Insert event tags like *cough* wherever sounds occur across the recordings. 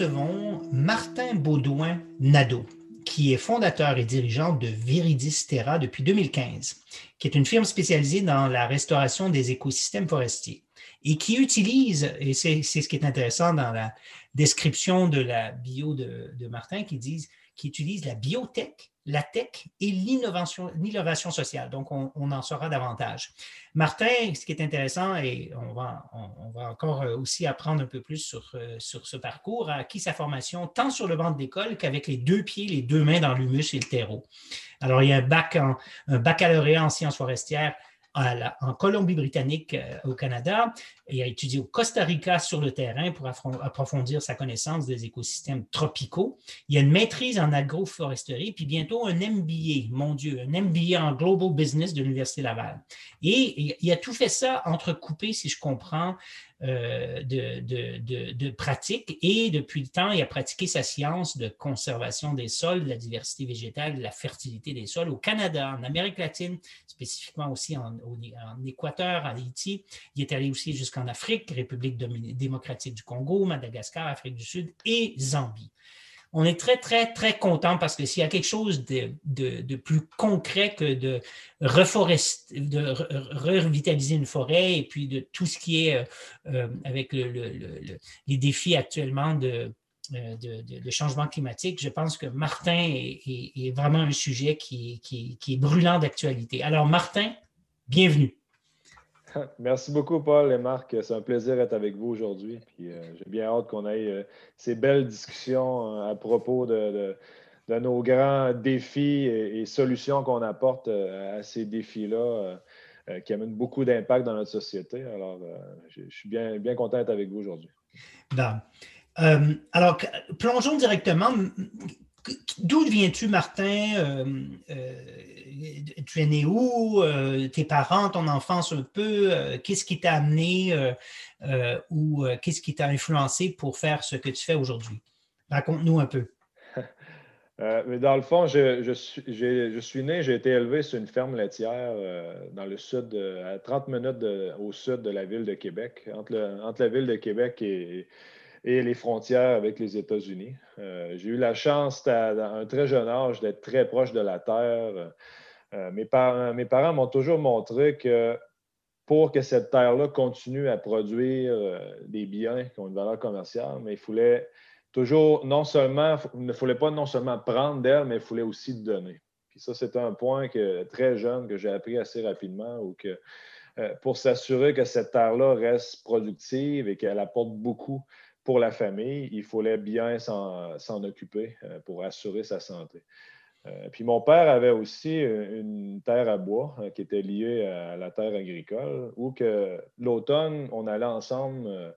Recevons Martin Baudouin Nadeau, qui est fondateur et dirigeant de Viridis Terra depuis 2015, qui est une firme spécialisée dans la restauration des écosystèmes forestiers et qui utilise, et c'est ce qui est intéressant dans la description de la bio de, Martin, qui disent qui utilise la biotech, la tech et l'innovation sociale. Donc, on, en saura davantage. Martin, ce qui est intéressant, et on va, encore euh, aussi apprendre un peu plus sur, euh, sur ce parcours, a acquis sa formation tant sur le banc d'école qu'avec les deux pieds, les deux mains dans l'humus et le terreau. Alors, il y a bac un baccalauréat en sciences forestières en Colombie-Britannique euh, au Canada et a étudié au Costa Rica sur le terrain pour approfondir sa connaissance des écosystèmes tropicaux. Il y a une maîtrise en agroforesterie, puis bientôt un MBA, mon Dieu, un MBA en Global Business de l'Université Laval. Et il a tout fait ça entrecoupé, si je comprends, euh, de, pratique et depuis le temps, il a pratiqué sa science de conservation des sols, de la diversité végétale, de la fertilité des sols au Canada, en Amérique latine, spécifiquement aussi en, en Équateur, en Haïti. Il est allé aussi jusqu'en Afrique, République démocratique du Congo, Madagascar, Afrique du Sud et Zambie on est très, très, très content parce que s'il y a quelque chose de, plus concret que de, reforester, de revitaliser une forêt et puis de tout ce qui est euh, euh, avec les défis actuellement euh, de, changement climatique, je pense que Martin est, vraiment un sujet qui est brûlant d'actualité. Alors, Martin, bienvenue. *laughs* Merci beaucoup, Paul et Marc. C'est un plaisir d'être avec vous aujourd'hui. Euh, j'ai bien hâte qu'on ait euh, ces belles discussions euh, à propos de, nos grands défis et, solutions qu'on apporte à ces défis-là qui amènent beaucoup d'impact dans notre société. Alors, je, suis bien, bien content d'être avec vous aujourd'hui. alors, plongeons directement. D'où viens-tu, Martin? tu es né où, euh, tes parents, ton enfance un peu, euh, qu'est-ce qui t'a amené euh, ou qu'est-ce qui t'a influencé pour faire ce que tu fais aujourd'hui? Raconte-nous un peu. *laughs* dans le fond, je, suis, né, j'ai été élevé sur une ferme laitière dans le sud, à 30 minutes au sud de la ville de Québec, entre, la ville de Québec et les frontières avec les États-Unis. j'ai eu la chance, à, un très jeune âge, d'être très proche de la terre. Euh, mes, parents, m'ont toujours montré que pour que cette terre-là continue à produire euh, des biens qui ont une valeur commerciale, mais il fallait toujours, non seulement, il ne fallait pas non seulement prendre d'elle, mais il fallait aussi donner. Puis ça, c'est un point que, très jeune que j'ai appris assez rapidement, ou que euh, pour s'assurer que cette terre-là reste productive et qu'elle apporte beaucoup pour la famille, il fallait bien s'en occuper pour assurer sa santé. Euh, puis mon père avait aussi euh, une terre à bois euh, qui était liée à la terre agricole, où que l'automne, on allait ensemble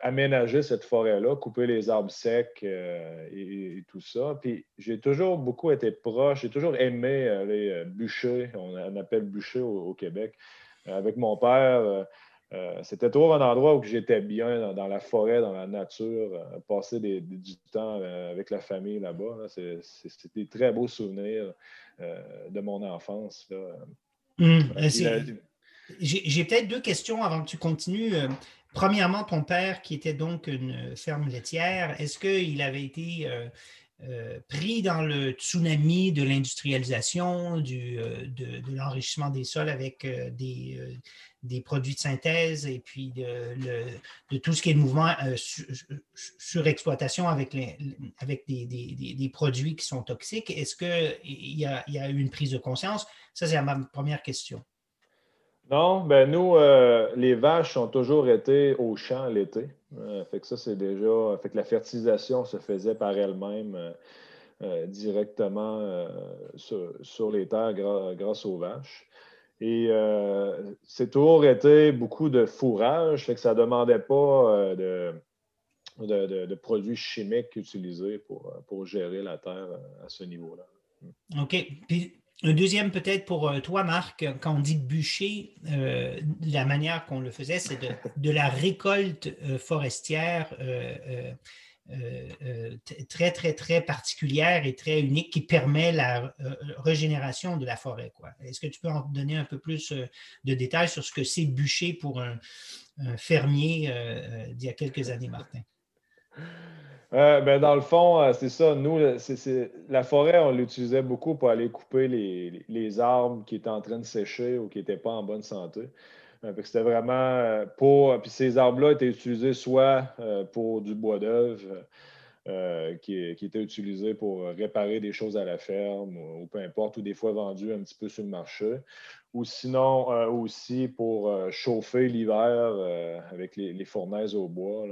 aménager cette forêt-là, couper les arbres secs et, tout ça. Puis j'ai toujours beaucoup été proche, j'ai toujours aimé aller bûcher, on, appelle bûcher au Québec. avec mon père, euh, c'était toujours un endroit où j'étais bien, dans, la forêt, dans la nature, euh, passer du temps euh, avec la famille là-bas. C'était des très beaux souvenirs de mon enfance. Hum, j'ai peut-être deux questions avant que tu continues. Premièrement, ton père, qui était donc une ferme laitière, est-ce qu'il avait été pris dans le tsunami de l'industrialisation, de, de l'enrichissement des sols avec des, des produits de synthèse et puis de, tout ce qui est mouvement euh, sur, exploitation avec, les, avec des, produits qui sont toxiques. Est-ce qu'il y, a, y a eu une prise de conscience? Ça, c'est ma première question. Non, ben nous, euh, les vaches ont toujours été au champ l'été. Euh, fait que ça, c'est déjà. Fait que la fertilisation se faisait par elle-même directement sur, les terres grâce aux vaches. Et euh, c'est toujours été beaucoup de fourrage, fait que ça ne demandait pas euh, de, produits chimiques utilisés pour, pour gérer la terre à ce niveau-là. OK. Puis un deuxième peut-être pour euh, toi, Marc, quand on dit bûcher, la manière qu'on le faisait, c'est de, de, la récolte forestière euh, euh, très, très, très particulière et très unique qui permet la euh, régénération de la forêt. Est-ce que tu peux en donner un peu plus de détails sur ce que c'est bûcher pour un, fermier d'il y a quelques années, Martin? ben dans le fond, c'est ça. Nous, la forêt, on l'utilisait beaucoup pour aller couper les, les, arbres qui étaient en train de sécher ou qui n'étaient pas en bonne santé. Euh, c'était vraiment euh, pour. Puis ces arbres-là étaient utilisés soit euh, pour du bois d'œuvre, qui, était utilisé pour réparer des choses à la ferme ou, peu importe, ou des fois vendu un petit peu sur le marché, ou sinon aussi pour chauffer l'hiver avec les, fournaises au bois.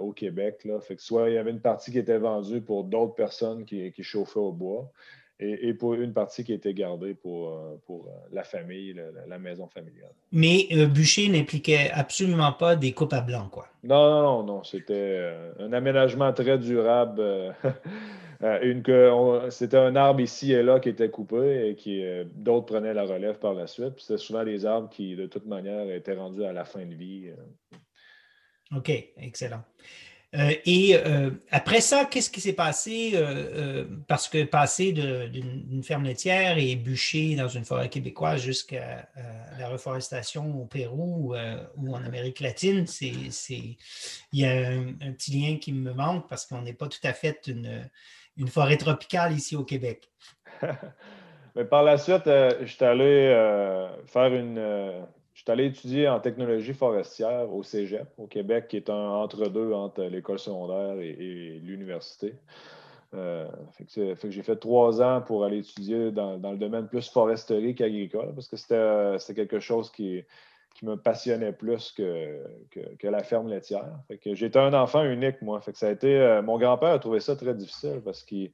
au Québec. Soit il y avait une partie qui était vendue pour d'autres personnes qui chauffaient au bois, et, pour une partie qui était gardée pour, euh, pour euh, la famille, la, maison familiale. Mais euh, bûcher n'impliquait absolument pas des coupes à blanc, quoi. Non, non, non, non. C'était un aménagement très durable. *laughs* c'était un arbre ici et là qui était coupé et qui d'autres prenaient la relève par la suite. C'était souvent des arbres qui, de toute manière, étaient rendus à la fin de vie. OK, excellent. Euh, et euh, après ça, qu'est-ce qui s'est passé? Euh, parce que passer d'une ferme laitière et bûcher dans une forêt québécoise jusqu'à la reforestation au Pérou ou en Amérique latine, c'est, il y a un, petit lien qui me manque parce qu'on n'est pas tout à fait une, une, forêt tropicale ici au Québec. *laughs* Mais par la suite, je suis allé faire une suis allé étudier en technologie forestière au Cégep, au Québec, qui est un entre-deux entre, l'école secondaire et, l'université. Euh, j'ai fait trois ans pour aller étudier dans, le domaine plus foresterie qu'agricole, parce que c'était quelque chose qui, me passionnait plus que, la ferme laitière. J'étais un enfant unique, moi. ça a été, euh, mon grand-père a trouvé ça très difficile parce que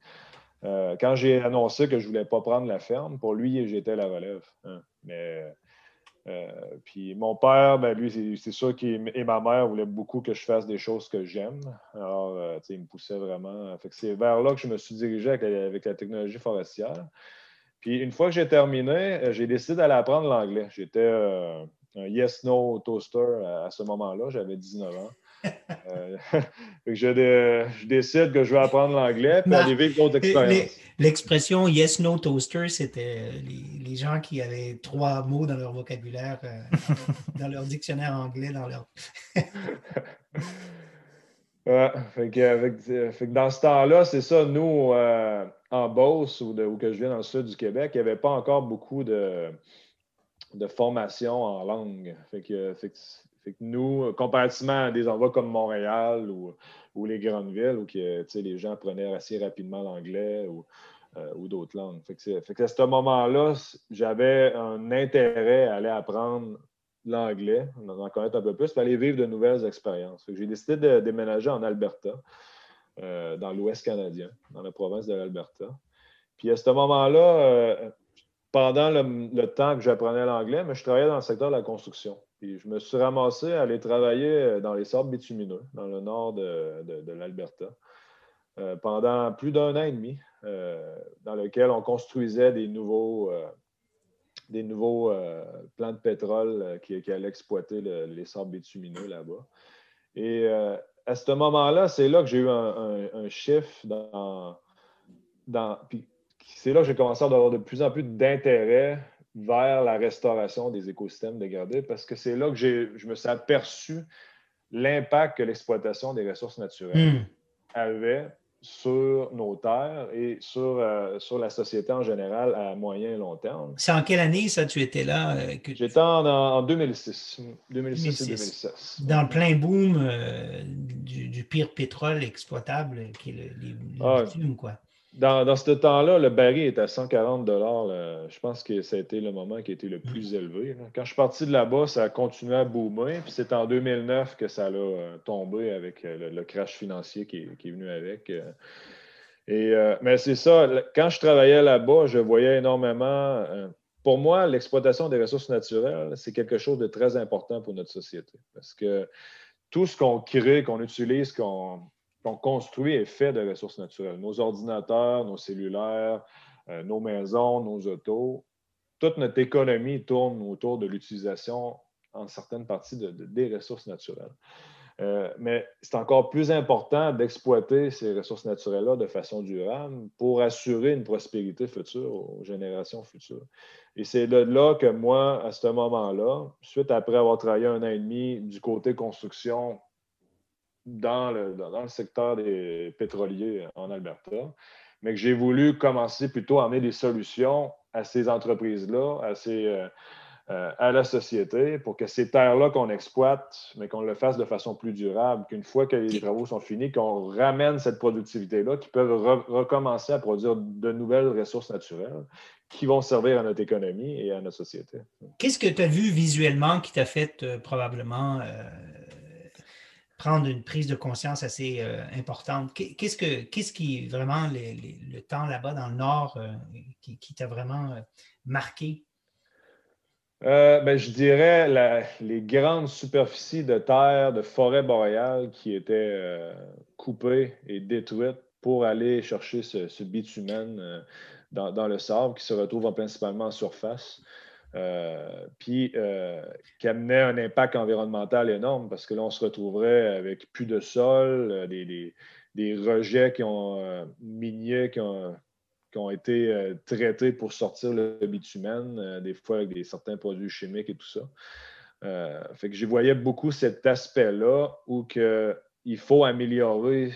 euh, quand j'ai annoncé que je ne voulais pas prendre la ferme, pour lui, j'étais la relève. Hein. Mais euh, puis mon père, ben, lui, c'est sûr qu'il et ma mère voulaient beaucoup que je fasse des choses que j'aime. Alors, euh, il me poussait vraiment. c'est vers là que je me suis dirigé avec la, technologie forestière. Puis une fois que j'ai terminé, euh, j'ai décidé d'aller apprendre l'anglais. J'étais un yes-no toaster à ce moment-là. J'avais 19 ans. Euh, *laughs* je, décide que je vais apprendre l'anglais et aller vivre d'autres expériences. L'expression yes, no toaster, c'était les, gens qui avaient trois mots dans leur vocabulaire, euh, *laughs* dans leur dictionnaire anglais, dans leur. *laughs* dans ce temps-là, c'est ça, nous, euh, en Beauce, ou, de, que je viens dans le sud du Québec, il n'y avait pas encore beaucoup de, de formation en langue. Fait que, nous, comparativement à des endroits comme Montréal ou, les grandes villes où les gens apprenaient assez rapidement l'anglais ou, euh, d'autres langues. À ce moment-là, j'avais un intérêt à aller apprendre l'anglais, en connaître un peu plus, pour aller vivre de nouvelles expériences. J'ai décidé de déménager en Alberta, euh, dans l'Ouest canadien, dans la province de l'Alberta. Puis à ce moment-là, euh, pendant le, temps que j'apprenais l'anglais, je travaillais dans le secteur de la construction. Je me suis ramassé à aller travailler euh, dans les sables bitumineux, dans le nord de, l'Alberta, euh, pendant plus d'un an et demi, euh, dans lequel on construisait des nouveaux, des nouveaux plants de pétrole qui, allaient exploiter les sables bitumineux là-bas. Et à ce moment-là, c'est là que j'ai eu un, chiffre dans. dans c'est là que j'ai commencé à avoir de plus en plus d'intérêt vers la restauration des écosystèmes dégradés parce que c'est là que je me suis aperçu l'impact que l'exploitation des ressources naturelles hmm. avait sur nos terres et sur, euh, sur la société en général à moyen et long terme. C'est en quelle année, ça, tu étais là? Euh, J'étais en, 2006. 2006, et 2016. Dans le plein boom euh, du, pire pétrole exploitable, qui est le, les, ah, quoi. Dans, ce temps-là, le baril était à 140 Je pense que ça a été le moment qui a été le plus mm. élevé. Quand je suis parti de là-bas, ça a continué à boomer. Puis c'est en 2009 que ça a euh, tombé avec euh, le, crash financier qui est, venu avec. Euh. Et, mais c'est ça, quand je travaillais là-bas, je voyais énormément. pour moi, l'exploitation des ressources naturelles, c'est quelque chose de très important pour notre société. Parce que tout ce qu'on crée, qu'on utilise, qu'on qu'on construit est fait de ressources naturelles. Nos ordinateurs, nos cellulaires, euh, nos maisons, nos autos, toute notre économie tourne autour de l'utilisation en certaines parties de, des ressources naturelles. Euh, mais c'est encore plus important d'exploiter ces ressources naturelles-là de façon durable pour assurer une prospérité future aux générations futures. Et c'est de là que moi, à ce moment-là, suite après avoir travaillé un an et demi du côté construction dans le, secteur des pétroliers en Alberta, mais que j'ai voulu commencer plutôt à amener des solutions à ces entreprises-là, à, euh, euh, à la société, pour que ces terres-là qu'on exploite, mais qu'on le fasse de façon plus durable, qu'une fois que les travaux sont finis, qu'on ramène cette productivité-là, qui peuvent recommencer à produire de nouvelles ressources naturelles qui vont servir à notre économie et à notre société. Qu'est-ce que tu as vu visuellement qui t'a fait euh, probablement prendre une prise de conscience assez euh, importante. Qu'est-ce, que, qu'est-ce qui vraiment le temps là-bas dans le nord euh, qui, t'a vraiment euh, marqué? Ben, je dirais les grandes superficies de terre, de forêt boréale qui étaient coupées et détruites pour aller chercher ce, bitumen dans, dans, le sable qui se retrouve principalement en surface. Euh, puis euh, qui amenait un impact environnemental énorme parce que là, on se retrouverait avec plus de sol, euh, des, rejets qui ont miniers qui ont, qui ont été traités pour sortir le bitumen, des fois avec des, certains produits chimiques et tout ça. fait que j'y voyais beaucoup cet aspect-là où que, il faut améliorer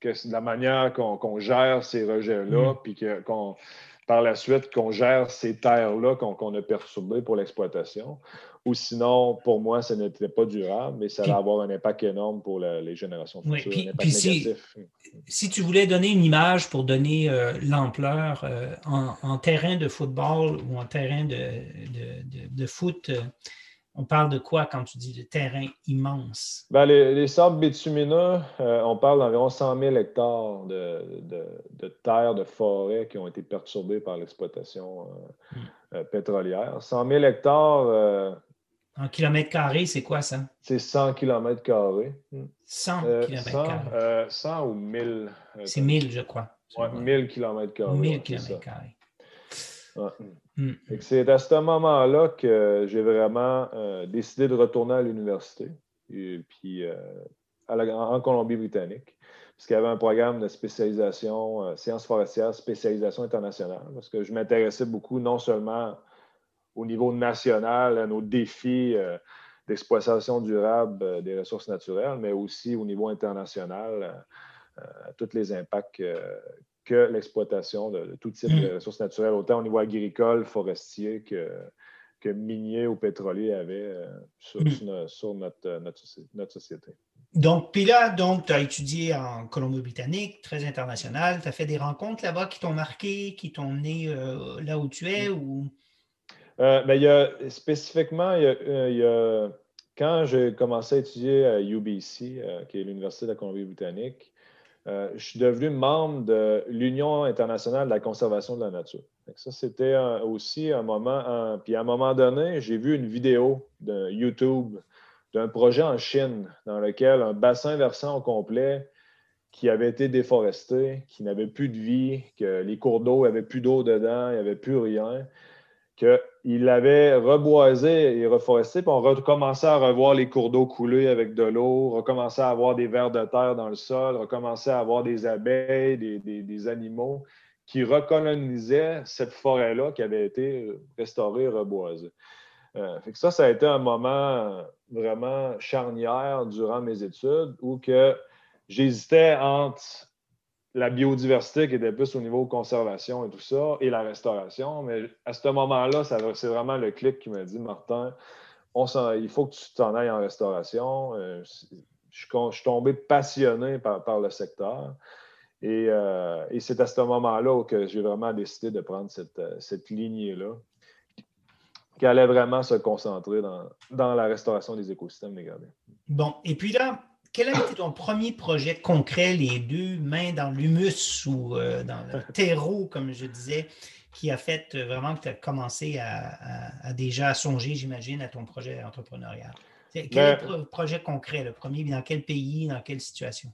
que la manière qu'on gère ces rejets-là, mm. puis qu'on par la suite qu'on gère ces terres-là qu'on a perturbées pour l'exploitation. Ou sinon, pour moi, ce n'était pas durable, mais ça va avoir un impact énorme pour les générations futures. Oui, puis, si, tu voulais donner une image pour donner euh, l'ampleur euh, en, terrain de football ou en terrain de, foot, euh, on parle de quoi quand tu dis de terrain immense? Ben, les, sables bitumineux, euh, on parle d'environ 100 000 hectares de, de, terres, de forêts qui ont été perturbées par l'exploitation euh, hmm. euh, pétrolière. 100 000 hectares. en kilomètres carrés, c'est quoi ça? C'est 100 kilomètres carrés. 100 kilomètres carrés. 100 ou 1000. c'est 1000, je crois. Oui, 1000 kilomètres carrés. 1000 kilomètres carrés. Mm. C'est à ce moment-là que j'ai vraiment euh, décidé de retourner à l'université, puis euh, en Colombie-Britannique, parce qu'il y avait un programme de spécialisation, euh, sciences forestières, spécialisation internationale, parce que je m'intéressais beaucoup non seulement au niveau national à nos défis d'exploitation durable des ressources naturelles, mais aussi au niveau international à tous les impacts que l'exploitation de, tout type de mm. ressources naturelles, autant au niveau agricole, forestier que, que minier ou pétrolier avait euh, mm. sur, notre, notre, société. Donc, puis là, tu as étudié en Colombie-Britannique, très international. Tu as fait des rencontres là-bas qui t'ont marqué, qui t'ont mené euh, là où tu es? Ou... Euh, ben, il y a, spécifiquement, il y a, quand j'ai commencé à étudier à UBC, qui est l'Université de la Colombie-Britannique, euh, je suis devenu membre de l'Union internationale de la conservation de la nature. Ça, c'était aussi un moment. puis à un moment donné, j'ai vu une vidéo de YouTube d'un projet en Chine dans lequel un bassin versant au complet qui avait été déforesté, qui n'avait plus de vie, que les cours d'eau n'avaient plus d'eau dedans, il n'y avait plus rien qu'il avait reboisé et reforesté, puis on recommençait à revoir les cours d'eau couler avec de l'eau, recommençait à avoir des vers de terre dans le sol, recommençait à avoir des abeilles, des, animaux qui recolonisaient cette forêt-là qui avait été restaurée, reboisée. Euh, ça, ça a été un moment vraiment charnière durant mes études où que j'hésitais entre la biodiversité qui était plus au niveau conservation et tout ça, et la restauration. Mais à ce moment-là, c'est vraiment le clic qui m'a dit, Martin, il faut que tu t'en ailles en restauration. Euh, je, suis tombé passionné par, le secteur. Euh, et, c'est à ce moment-là que j'ai vraiment décidé de prendre cette, euh, cette lignée-là, qui allait vraiment se concentrer dans, la restauration des écosystèmes dégradés. Bon, et puis là, quel a été ton premier projet concret, les deux mains dans l'humus ou dans le *laughs* terreau, comme je disais, qui a fait vraiment que tu as commencé à, déjà songer, j'imagine, à ton projet entrepreneurial? Quel est le projet concret, le premier? Dans quel pays, dans quelle situation?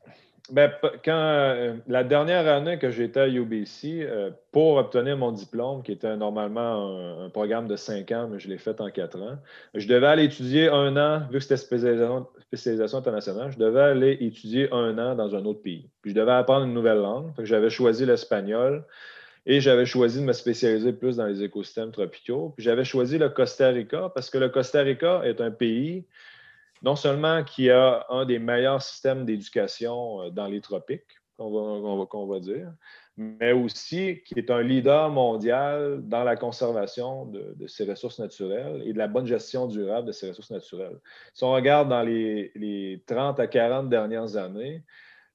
Ben, quand, euh, la dernière année que j'étais à UBC, euh, pour obtenir mon diplôme, qui était normalement un, programme de cinq ans, mais je l'ai fait en quatre ans, je devais aller étudier un an, vu que c'était spécialisation, spécialisation, internationale, je devais aller étudier un an dans un autre pays. Puis je devais apprendre une nouvelle langue. J'avais choisi l'espagnol. Et j'avais choisi de me spécialiser plus dans les écosystèmes tropicaux. Puis j'avais choisi le Costa Rica parce que le Costa Rica est un pays non seulement qui a un des meilleurs systèmes d'éducation euh, dans les tropiques, qu'on va, dire, mais aussi qui est un leader mondial dans la conservation de, ses ressources naturelles et de la bonne gestion durable de ses ressources naturelles. Si on regarde dans les, 30 à 40 dernières années,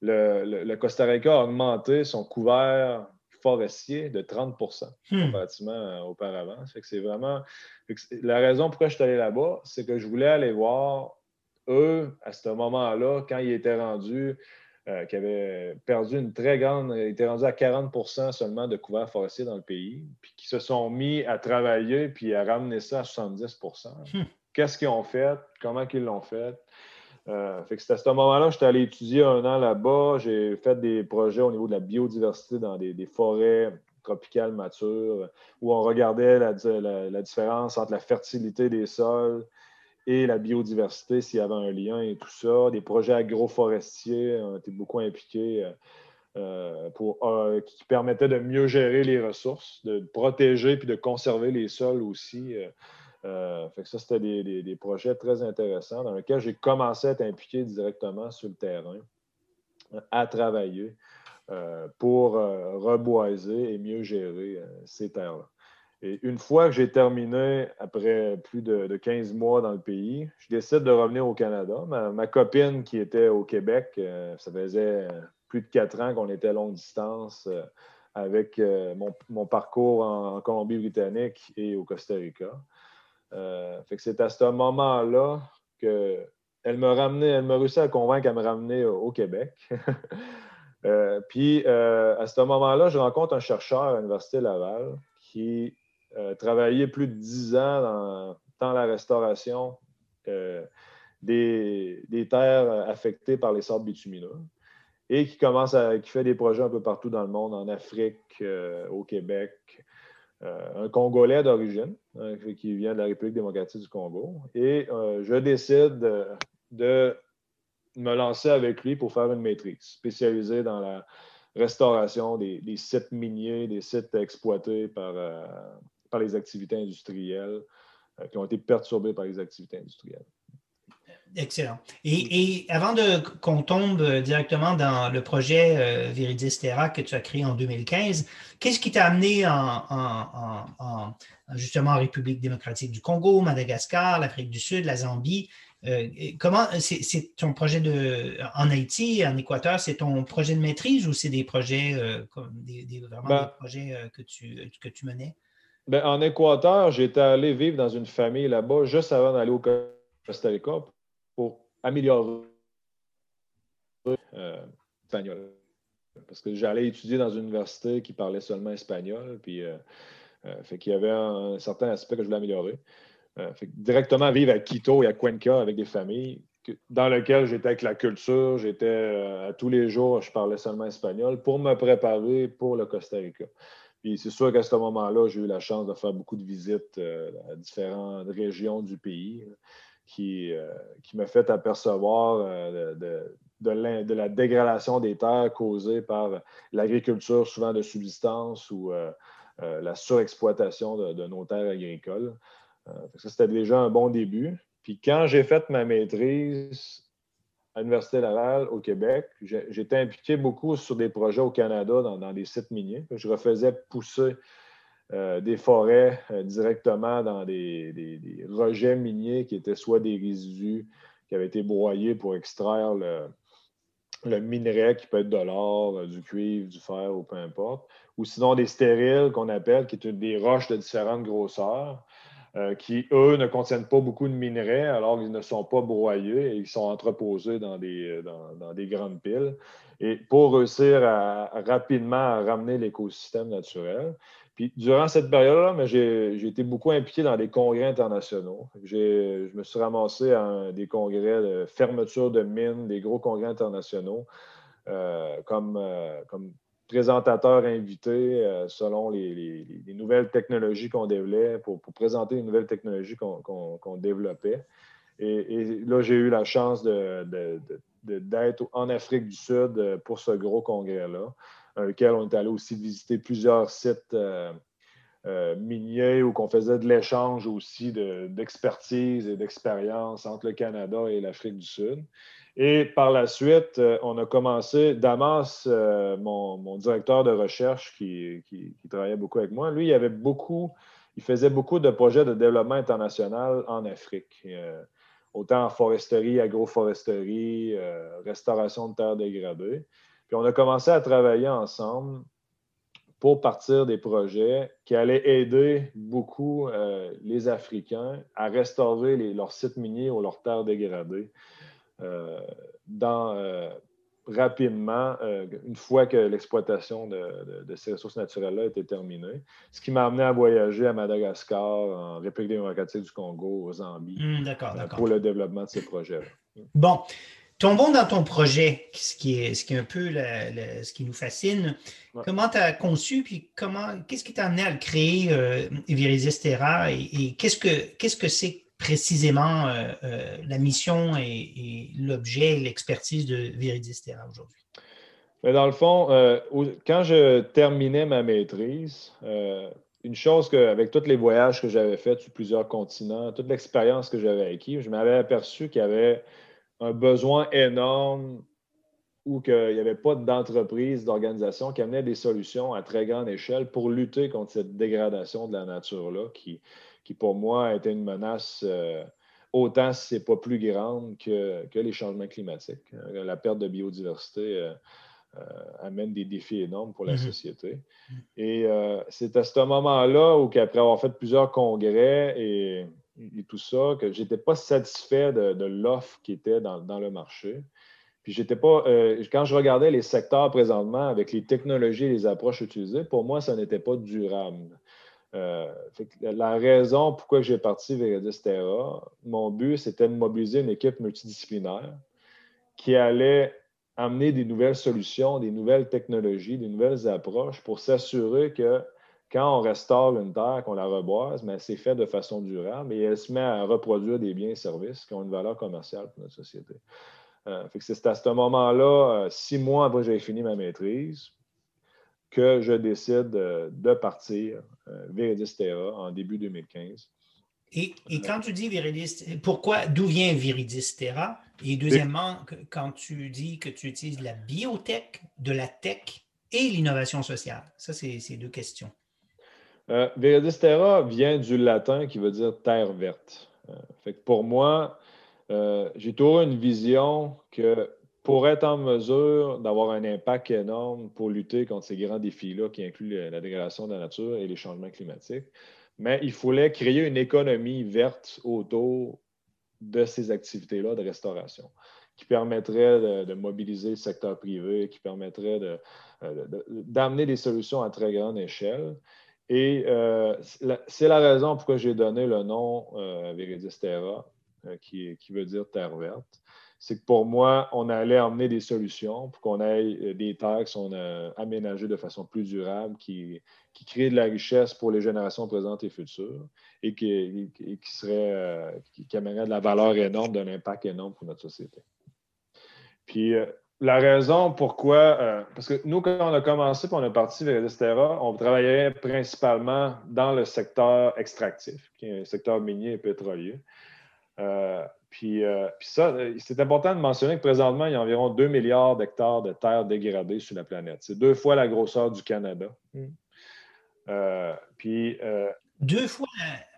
le, Costa Rica a augmenté son couvert forestier de 30% hmm. comparativement euh, auparavant. c'est vraiment. La raison pourquoi je suis allé là-bas, c'est que je voulais aller voir eux, à ce moment-là, quand ils étaient rendus, euh, qui avaient perdu une très grande, ils étaient rendus à 40 seulement de couverts forestiers dans le pays, puis qui se sont mis à travailler puis à ramener ça à 70 hmm. Qu'est-ce qu'ils ont fait? Comment ils l'ont fait? Euh, fait que c'est à ce moment-là, j'étais allé étudier un an là-bas. J'ai fait des projets au niveau de la biodiversité dans des, forêts tropicales matures, où on regardait la, différence entre la fertilité des sols et la biodiversité, s'il y avait un lien et tout ça. Des projets agroforestiers ont été beaucoup impliqués. Euh, euh, pour, qui permettaient de mieux gérer les ressources, de protéger puis de conserver les sols aussi. Euh, fait que ça, c'était des, projets très intéressants dans lesquels j'ai commencé à être impliqué directement sur le terrain, à travailler euh, pour euh, reboiser et mieux gérer ces terres-là. Et une fois que j'ai terminé, après plus de, 15 mois dans le pays, je décide de revenir au Canada. Ma, copine qui était au Québec, ça faisait plus de quatre ans qu'on était à longue distance avec mon, parcours en Colombie-Britannique et au Costa Rica. Euh, que c'est à ce moment-là qu'elle me ramenait, elle me réussit à convaincre à me ramener au, Québec. *laughs* Euh, puis euh, à ce moment-là, je rencontre un chercheur à l'Université Laval qui travaillait plus de dix ans dans, la restauration des, terres affectées par les sables bitumineux et qui commence à qui fait des projets un peu partout dans le monde, en Afrique, au Québec, euh, un Congolais d'origine, hein, qui vient de la République démocratique du Congo. Et euh, je décide de, me lancer avec lui pour faire une maîtrise spécialisée dans la restauration des, sites miniers, des sites exploités par, euh, par les activités industrielles, qui ont été perturbés par les activités industrielles. Excellent. Et, avant qu'on tombe directement dans le projet euh, Viridis Terra que tu as créé en 2015, qu'est-ce qui t'a amené en, justement en République démocratique du Congo, Madagascar, l'Afrique du Sud, la Zambie? Euh, comment c'est ton projet de en Haïti, en Équateur, c'est ton projet de maîtrise ou c'est des projets euh, comme des, vraiment ben des projets que tu que tu menais? Ben, en Équateur, j'étais allé vivre dans une famille là-bas juste avant d'aller au Costa Rica pour améliorer euh, l'espagnol. Parce que j'allais étudier dans une université qui parlait seulement espagnol, puis euh, euh, fait qu'il y avait un, certain aspect que je voulais améliorer. directement vivre à Quito et à Cuenca avec des familles dans lesquelles j'étais avec la culture, j'étais à tous les jours, je parlais seulement espagnol pour me préparer pour le Costa Rica. Puis c'est sûr qu'à ce moment-là, j'ai eu la chance de faire beaucoup de visites à différentes régions du pays qui, euh, qui m'a fait apercevoir euh, de, de, la dégradation des terres causée par l'agriculture souvent de subsistance ou euh, la surexploitation de, nos terres agricoles. ça, c'était déjà un bon début. Puis quand j'ai fait ma maîtrise à l'Université Laval au Québec. J'étais impliqué beaucoup sur des projets au Canada dans, des sites miniers. Je refaisais pousser euh, des forêts euh, directement dans des, rejets miniers qui étaient soit des résidus qui avaient été broyés pour extraire le, minerai qui peut être de l'or, euh, du cuivre, du fer ou peu importe, ou sinon des stériles qu'on appelle, qui sont des roches de différentes grosseurs. Euh, qui, eux, ne contiennent pas beaucoup de minerais, alors qu'ils ne sont pas broyés et ils sont entreposés dans des, des grandes piles. Et pour réussir à, rapidement ramener l'écosystème naturel. Puis durant cette période-là, j'ai été beaucoup impliqué dans des congrès internationaux. Je me suis ramassé à des congrès de fermeture de mines, des gros congrès internationaux, euh, comme, euh, comme présentateurs invités euh, selon les, nouvelles technologies qu'on développait, pour, présenter les nouvelles technologies qu'on développait. Et, là, j'ai eu la chance d'être en Afrique du Sud euh, pour ce gros congrès-là, dans lequel on est allé aussi visiter plusieurs sites euh, miniers où on faisait de l'échange aussi d'expertise et d'expérience entre le Canada et l'Afrique du Sud. Et par la suite, euh, on a commencé, Damas, euh, mon, directeur de recherche qui, travaillait beaucoup avec moi, lui, il avait beaucoup, il faisait beaucoup de projets de développement international en Afrique, euh, autant en foresterie, agroforesterie, restauration de terres dégradées. Puis on a commencé à travailler ensemble pour partir des projets qui allaient aider beaucoup les Africains à restaurer leurs sites miniers ou leurs terres dégradées. Euh, dans, euh, rapidement, euh, une fois que l'exploitation de, ces ressources naturelles-là était terminée. Ce qui m'a amené à voyager à Madagascar, en République démocratique du Congo, au Zambie, hmm, pour le développement de ces projets-là. Bon. Tombons dans ton projet, ce qui est, ce qui est un peu ce qui nous fascine. Comment tu as conçu, puis comment, qu'est-ce qui t'a amené à le créer, euh, Terra, et, et qu'est-ce que qu'est-ce que c'est précisément euh, euh, la mission et, l'objet, l'expertise de Viridis Terra aujourd'hui? dans le fond, euh, quand je terminais ma maîtrise, une chose que, avec tous les voyages que j'avais faits sur plusieurs continents, toute l'expérience que j'avais acquis, je m'avais aperçu qu'il y avait un besoin énorme ou qu'il n'y avait pas d'entreprise, d'organisation qui amenait des solutions à très grande échelle pour lutter contre cette dégradation de la nature-là qui, qui pour moi était une menace euh, autant si ce n'est pas plus grande que, les changements climatiques. Euh, la perte de biodiversité euh, amène des défis énormes pour la mm-hmm. société. Et c'est à ce moment-là où, après avoir fait plusieurs congrès et, tout ça, que je n'étais pas satisfait de, l'offre qui était dans, dans, le marché. Puis j'étais pas. quand je regardais les secteurs présentement avec les technologies et les approches utilisées, pour moi, ça n'était pas durable. Euh, la raison pourquoi j'ai parti vers Terra, mon but, c'était de mobiliser une équipe multidisciplinaire qui allait amener des nouvelles solutions, des nouvelles technologies, des nouvelles approches pour s'assurer que quand on restaure une terre, qu'on la reboise, mais c'est fait de façon durable et elle se met à reproduire des biens et services qui ont une valeur commerciale pour notre société. Euh, c'est à ce moment-là, euh, six mois après que j'ai fini ma maîtrise, que je décide de partir euh, Viridis Terra en début 2015. Et, quand tu dis Viridis, pourquoi, d'où vient Viridis Terra? Et deuxièmement, quand tu dis que tu utilises la biotech, de la tech et l'innovation sociale, ça, c'est deux questions. Euh, Viridis Terra vient du latin qui veut dire terre verte. Euh, fait pour moi, euh, j'ai toujours une vision que pour être en mesure d'avoir un impact énorme pour lutter contre ces grands défis-là qui incluent la dégradation de la nature et les changements climatiques. Mais il fallait créer une économie verte autour de ces activités-là de restauration qui permettrait de, mobiliser le secteur privé, qui permettrait euh, d'amener des solutions à très grande échelle. Et euh, c'est la raison pourquoi j'ai donné le nom euh, Viridis Terra, euh, qui, veut dire terre verte c'est que pour moi, on allait emmener des solutions pour qu'on ait euh, des terres qui sont euh, aménagées de façon plus durable, qui, qui créent de la richesse pour les générations présentes et futures et qui, qui, serait, euh, qui, de la valeur énorme, d'un impact énorme pour notre société. Puis la raison pourquoi, parce que nous, quand on a commencé, puis on est parti vers Estera, on travaillait principalement dans le secteur extractif, qui est un secteur minier et pétrolier. Puis, ça, c'est important de mentionner que présentement, il y a environ 2 milliards d'hectares de terres dégradées sur la planète. C'est deux fois la grosseur du Canada. Hmm. puis. deux fois.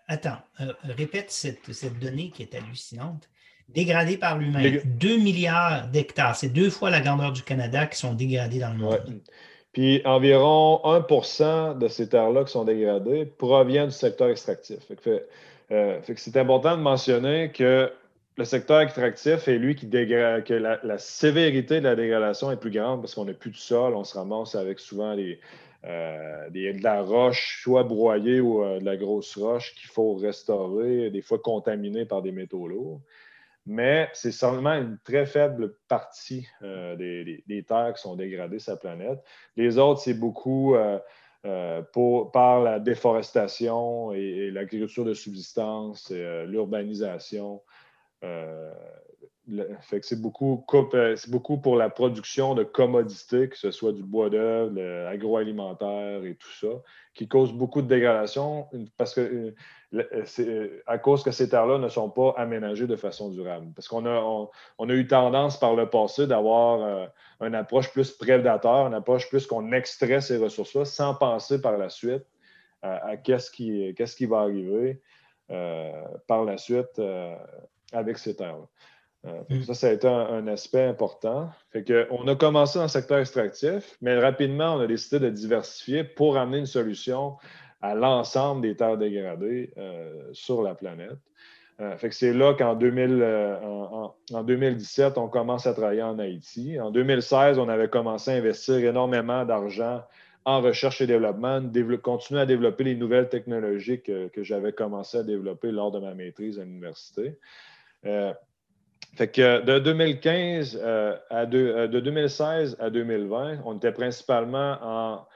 Attends, répète cette, cette, donnée qui est hallucinante. Dégradée par l'humain. 2 milliards d'hectares. C'est deux fois la grandeur du Canada qui sont dégradés dans le monde. Puis environ 1% de ces terres-là qui sont dégradées proviennent du secteur extractif. Euh, c'est important de mentionner que le secteur extractif est lui qui dégrade, que la, sévérité de la dégradation est plus grande parce qu'on n'a plus de sol, on se ramasse avec souvent euh, de la roche, soit broyée ou euh, de la grosse roche qu'il faut restaurer, des fois contaminée par des métaux lourds mais c'est seulement une très faible partie euh, des, terres qui sont dégradées sur la planète. Les autres, c'est beaucoup par la déforestation et, l'agriculture de subsistance, l'urbanisation. C'est beaucoup, pour la production de commodités, que ce soit du bois d'œuvre, l'agroalimentaire et tout ça, qui cause beaucoup de dégradation parce que euh, euh, à cause que ces terres-là ne sont pas aménagées de façon durable. Parce qu'on a, on, a eu tendance par le passé d'avoir euh, une approche plus prédateur, une approche plus qu'on extrait ces ressources-là sans penser par la suite à, qu'est-ce qui, qu'est-ce qui va arriver par la suite avec ces terres-là. Mm. Ça, ça a été un, aspect important. Fait que, on a commencé dans le secteur extractif, mais rapidement, on a décidé de diversifier pour amener une solution à l'ensemble des terres dégradées euh, sur la planète. Euh, fait que c'est là qu'en 2017, euh, on commence à travailler en Haïti. En 2016, on avait commencé à investir énormément d'argent en recherche et développement, continuer à développer les nouvelles technologies que, j'avais commencé à développer lors de ma maîtrise à l'université. Fait que de 2015 à de 2016 à 2020, on était principalement en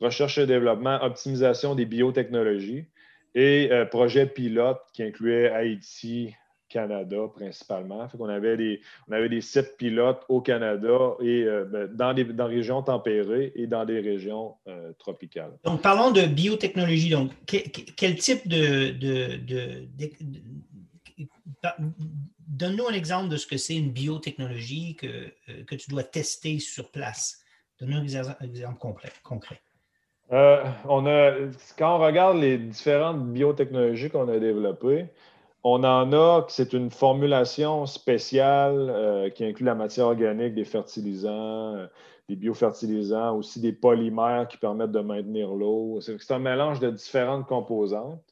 recherche et développement, optimisation des biotechnologies et euh, projet pilote qui incluait Haïti, Canada principalement. on, avait des, on avait des sites pilotes au Canada et euh, ben, dans, des, dans régions tempérées et dans des régions euh, tropicales. Donc, parlons de biotechnologie. Donc, quel, type de. Donne-nous un exemple de ce que c'est une biotechnologie que, que tu dois tester sur place. Donne-nous un exemple concret. Euh, on quand on regarde les différentes biotechnologies qu'on a développées, on en a, c'est une formulation spéciale euh, qui inclut la matière organique, des fertilisants, euh, des biofertilisants, aussi des polymères qui permettent de maintenir l'eau. C'est un mélange de différentes composantes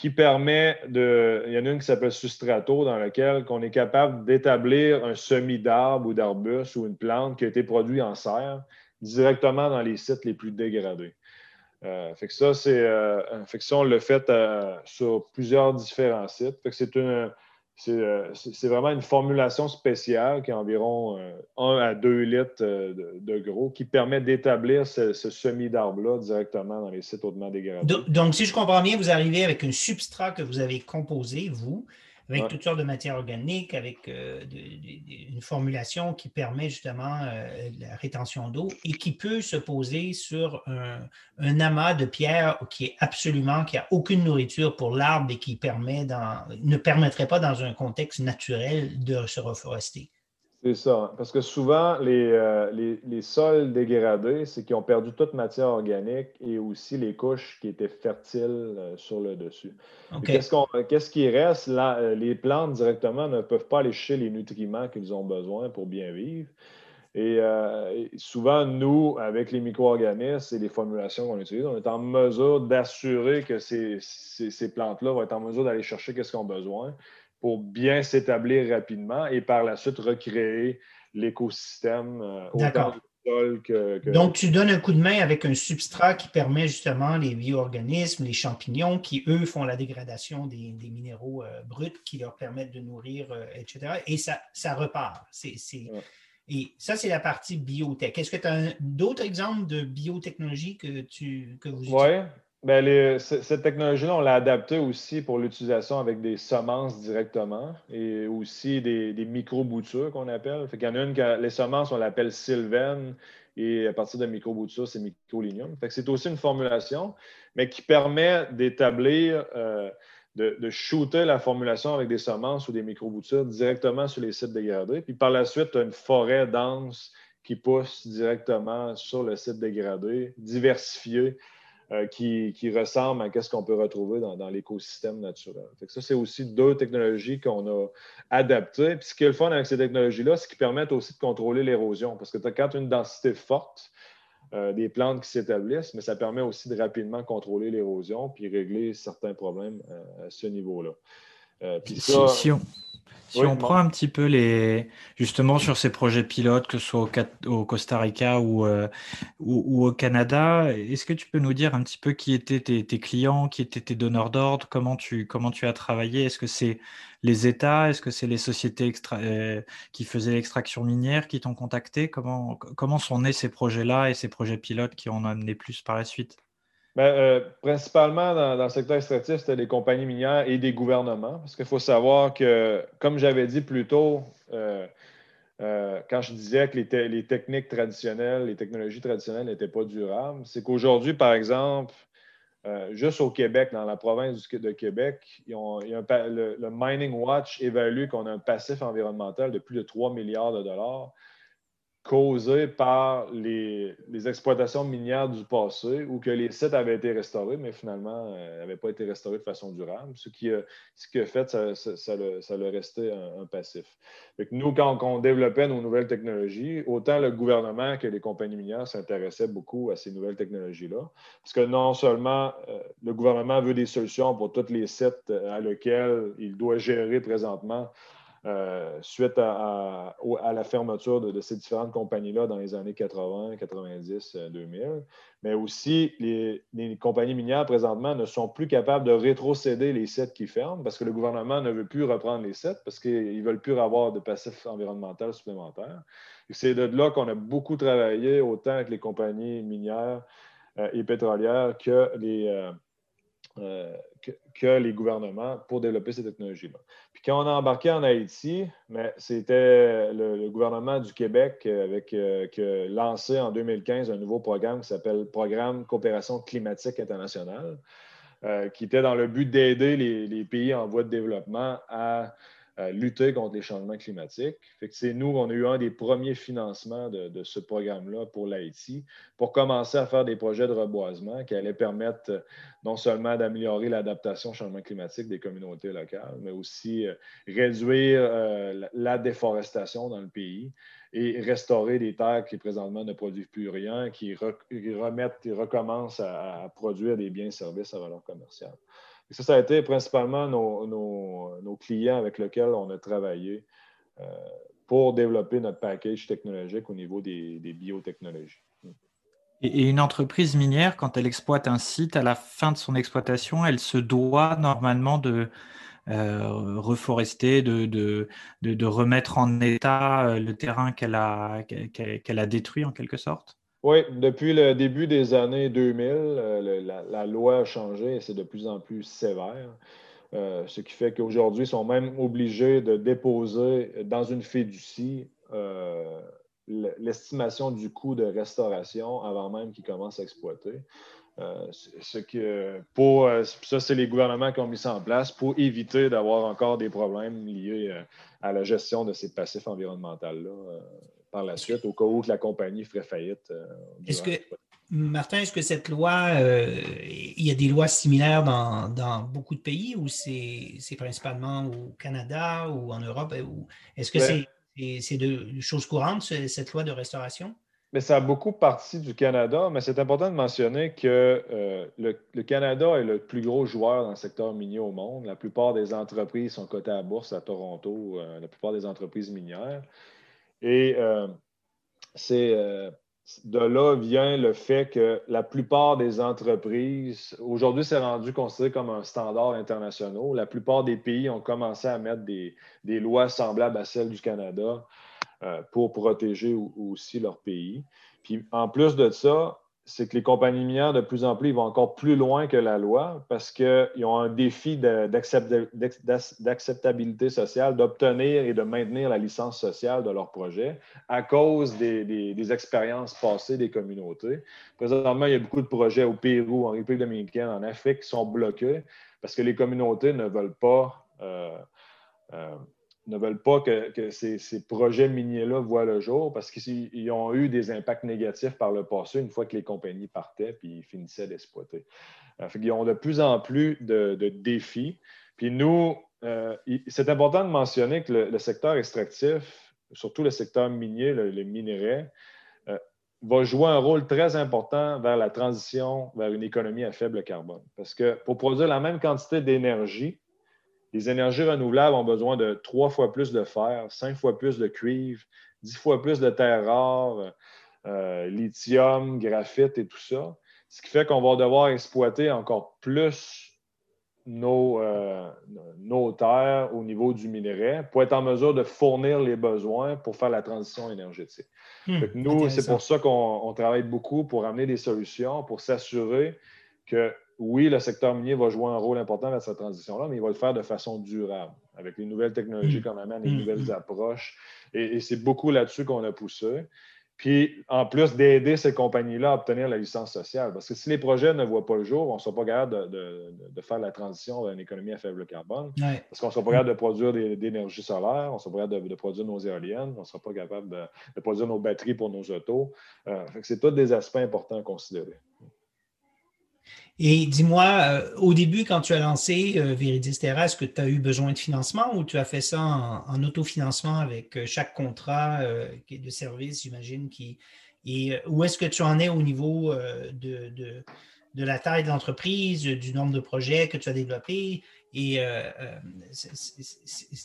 qui permet de. Il y en a une qui s'appelle Sustrato, dans laquelle on est capable d'établir un semis d'arbre ou d'arbuste ou une plante qui a été produit en serre directement dans les sites les plus dégradés. Euh, fait que ça, c'est, euh, on le fait euh, sur plusieurs différents sites. Fait que c'est une, c'est, vraiment une formulation spéciale qui est environ 1 à 2 litres de, gros qui permet d'établir ce, ce semis d'arbre-là directement dans les sites hautement dégradés. Donc, si je comprends bien, vous arrivez avec un substrat que vous avez composé, vous, avec toutes sortes de matières organiques, avec euh, une formulation qui permet justement euh, la rétention d'eau et qui peut se poser sur un, amas de pierres qui est absolument, qui n'a aucune nourriture pour l'arbre et qui permet dans, ne permettrait pas dans un contexte naturel de se reforester. C'est ça. Parce que souvent, les, euh, les, sols dégradés, c'est qu'ils ont perdu toute matière organique et aussi les couches qui étaient fertiles euh, sur le dessus. Qu'est-ce, qui reste? Là, euh, les plantes directement ne peuvent pas aller chercher les nutriments qu'ils ont besoin pour bien vivre. Et, souvent, nous, avec les micro-organismes et les formulations qu'on utilise, on est en mesure d'assurer que ces, ces plantes-là vont être en mesure d'aller chercher ce qu'ils ont besoin pour bien s'établir rapidement et par la suite recréer l'écosystème euh, autant sol que, Donc, tu donnes un coup de main avec un substrat qui permet justement les bioorganismes, les champignons, qui, eux, font la dégradation des, minéraux euh, bruts qui leur permettent de nourrir, euh, etc. Et ça, ça repart. Et ça, c'est la partie biotech. Est-ce que tu as d'autres exemples de biotechnologie que, tu, que vous utilisez? Oui. Ben, cette technologie-là, on l'a adaptée aussi pour l'utilisation avec des semences directement et aussi des, micro-boutures qu'on appelle. Qu'il y en a une, les semences, on l'appelle sylvaine et à partir de micro-boutures, c'est microlinium. c'est aussi une formulation, mais qui permet d'établir euh, de, shooter la formulation avec des semences ou des microboutures directement sur les sites dégradés. Puis par la suite, tu as une forêt dense qui pousse directement sur le site dégradé, diversifié, euh, qui, ressemble à ce qu'on peut retrouver dans, l'écosystème naturel. ça, c'est aussi deux technologies qu'on a adaptées. Puis ce qui est le fun avec ces technologies-là, c'est qu'ils permettent aussi de contrôler l'érosion. Parce que quand tu as une densité forte, euh, des plantes qui s'établissent, mais ça permet aussi de rapidement contrôler l'érosion puis régler certains problèmes euh, à ce niveau-là. puis ça, si on prend un petit peu les, justement sur ces projets pilotes, que ce soit au, Costa Rica euh, ou, au Canada, est-ce que tu peux nous dire un petit peu qui étaient tes, clients, qui étaient tes donneurs d'ordre, comment tu, comment tu as travaillé? Est-ce que c'est les États? Est-ce que c'est les sociétés euh, qui faisaient l'extraction minière qui t'ont contacté? Comment, comment sont nés ces projets-là et ces projets pilotes qui ont amené plus par la suite? Ben, euh, principalement dans, le secteur extractif, c'était des compagnies minières et des gouvernements. Parce qu'il faut savoir que, comme j'avais dit plus tôt, euh, euh, quand je disais que les, techniques traditionnelles, les technologies traditionnelles n'étaient pas durables, c'est qu'aujourd'hui, par exemple, juste au Québec, dans la province de Québec, le, le, Mining Watch évalue qu'on a un passif environnemental de plus de 3 milliards de dollars causé par les, exploitations minières du passé ou que les sites avaient été restaurés, mais finalement n'avaient euh, pas été restaurés de façon durable. Ce qui, ce qui a fait, ça, ça, le, restait un, passif. nous, quand on développait nos nouvelles technologies, autant le gouvernement que les compagnies minières s'intéressaient beaucoup à ces nouvelles technologies-là. Parce que non seulement euh, le gouvernement veut des solutions pour tous les sites euh, à lesquels il doit gérer présentement euh, suite à, la fermeture de, ces différentes compagnies-là dans les années 80, 90, 2000. Mais aussi, les, compagnies minières présentement ne sont plus capables de rétrocéder les sites qui ferment parce que le gouvernement ne veut plus reprendre les sites parce qu'ils ne veulent plus avoir de passifs environnemental supplémentaires. C'est de là qu'on a beaucoup travaillé, autant avec les compagnies minières euh, et pétrolières que les, euh, euh, que, les gouvernements pour développer ces technologies-là. Puis quand on a embarqué en Haïti, c'était le, gouvernement du Québec avec, euh, qui a lancé en 2015 un nouveau programme qui s'appelle Programme Coopération climatique internationale, euh, qui était dans le but d'aider les, pays en voie de développement à lutter contre les changements climatiques. c'est nous, on a eu un des premiers financements de, ce programme-là pour l'Haïti pour commencer à faire des projets de reboisement qui allaient permettre euh, non seulement d'améliorer l'adaptation au changement climatique des communautés locales, mais aussi euh, réduire euh, la déforestation dans le pays et restaurer des terres qui présentement ne produisent plus rien, qui remettent et recommencent à produire des biens et services à valeur commerciale ça, ça a été principalement nos, clients avec lesquels on a travaillé euh, pour développer notre package technologique au niveau des, biotechnologies. Et une entreprise minière, quand elle exploite un site, à la fin de son exploitation, elle se doit normalement de euh, reforester, de, remettre en état euh, le terrain qu'elle a détruit en quelque sorte? Oui, depuis le début des années 2000, euh, la, loi a changé et c'est de plus en plus sévère. Euh, ce qui fait qu'aujourd'hui, ils sont même obligés de déposer dans une fiducie euh, l'estimation du coût de restauration avant même qu'ils commencent à exploiter. ce que pour, ça, c'est les gouvernements qui ont mis ça en place pour éviter d'avoir encore des problèmes liés à la gestion de ces passifs environnementaux-là par la suite, au cas où la compagnie ferait faillite. Euh, est-ce que, Martin, est-ce que cette loi, euh, il y a des lois similaires dans, beaucoup de pays ou c'est principalement au Canada ou en Europe? Est-ce que ben c'est de choses courantes, cette loi de restauration? Mais ça a beaucoup parti du Canada, mais c'est important de mentionner que euh, le, Canada est le plus gros joueur dans le secteur minier au monde. La plupart des entreprises sont cotées à la bourse à Toronto, la plupart des entreprises minières. Et euh, c'est euh, de là vient le fait que la plupart des entreprises, aujourd'hui, c'est rendu considéré comme un standard international. La plupart des pays ont commencé à mettre des, lois semblables à celles du Canada euh, pour protéger aussi leur pays. Puis en plus de ça, c'est que les compagnies minières, de plus en plus, ils vont encore plus loin que la loi parce qu'ils ont un défi d'acceptabilité sociale, d'obtenir et de maintenir la licence sociale de leur projet à cause des, expériences passées des communautés. Présentement, il y a beaucoup de projets au Pérou, en République dominicaine, en Afrique qui sont bloqués parce que les communautés ne veulent pas. Euh, euh, ne veulent pas que, ces, projets miniers-là voient le jour parce qu'ils ont eu des impacts négatifs par le passé une fois que les compagnies partaient puis ils finissaient d'exploiter. Euh, ils ont de plus en plus de, défis. Puis nous, euh, c'est important de mentionner que le, secteur extractif, surtout le secteur minier, le, minerai, euh, va jouer un rôle très important vers la transition vers une économie à faible carbone. Parce que pour produire la même quantité d'énergie, les énergies renouvelables ont besoin de trois fois plus de fer, cinq fois plus de cuivre, dix fois plus de terres rares, euh, lithium, graphite et tout ça. Ce qui fait qu'on va devoir exploiter encore plus nos, euh, nos, terres au niveau du minerai pour être en mesure de fournir les besoins pour faire la transition énergétique. Hmm, nous, c'est pour ça qu'on travaille beaucoup pour amener des solutions, pour s'assurer que oui, le secteur minier va jouer un rôle important dans cette transition-là, mais il va le faire de façon durable, avec les nouvelles technologies mm. qu'on amène, les mm, nouvelles mm. approches. Et, c'est beaucoup là-dessus qu'on a poussé. Puis, en plus d'aider ces compagnies-là à obtenir la licence sociale. Parce que si les projets ne voient pas le jour, on ne sera pas capable de, faire la transition vers une économie à faible carbone. Parce qu'on ne sera pas capable de produire d'énergie solaire, on ne sera pas capable de, produire nos éoliennes, on ne sera pas capable de, produire nos batteries pour nos autos. Euh, c'est tous des aspects importants à considérer. Et dis-moi, euh, au début, quand tu as lancé euh, Viridis Terra, est-ce que tu as eu besoin de financement ou tu as fait ça en, autofinancement avec euh, chaque contrat de service, j'imagine, qui. Et où est-ce que tu en es au niveau de, de, la taille de l'entreprise, du nombre de projets que tu as développés? Et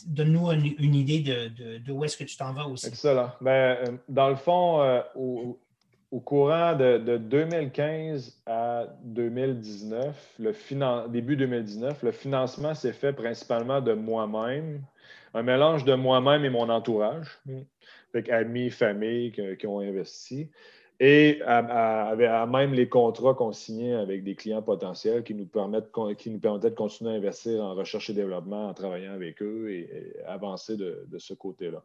donne-nous une, idée de, de, où est-ce que tu t'en vas aussi. Excellent. Ben, dans le fond, au, au courant de, 2015 à 2019, le début 2019, le financement s'est fait principalement de moi-même, un mélange de moi-même et mon entourage, avec amis, famille qui, ont investi, et à, même les contrats qu'on signait avec des clients potentiels qui nous, permettent, qui nous permettaient de continuer à investir en recherche et développement, en travaillant avec eux et, avancer de, de ce côté-là.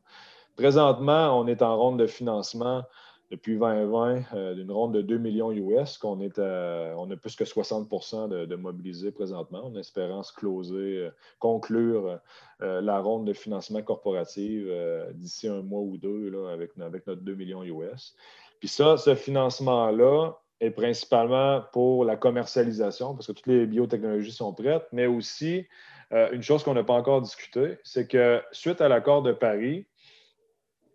Présentement, on est en ronde de financement depuis 2020 euh, d'une ronde de 2 millions US, qu'on est on a plus que 60 de, de, mobilisés présentement, en espérant se closer, euh, conclure euh, la ronde de financement corporatif d'ici un mois ou deux là, avec, avec notre 2 millions US. Puis ça, ce financement-là est principalement pour la commercialisation, parce que toutes les biotechnologies sont prêtes, mais aussi une chose qu'on n'a pas encore discutée, c'est que suite à l'accord de Paris,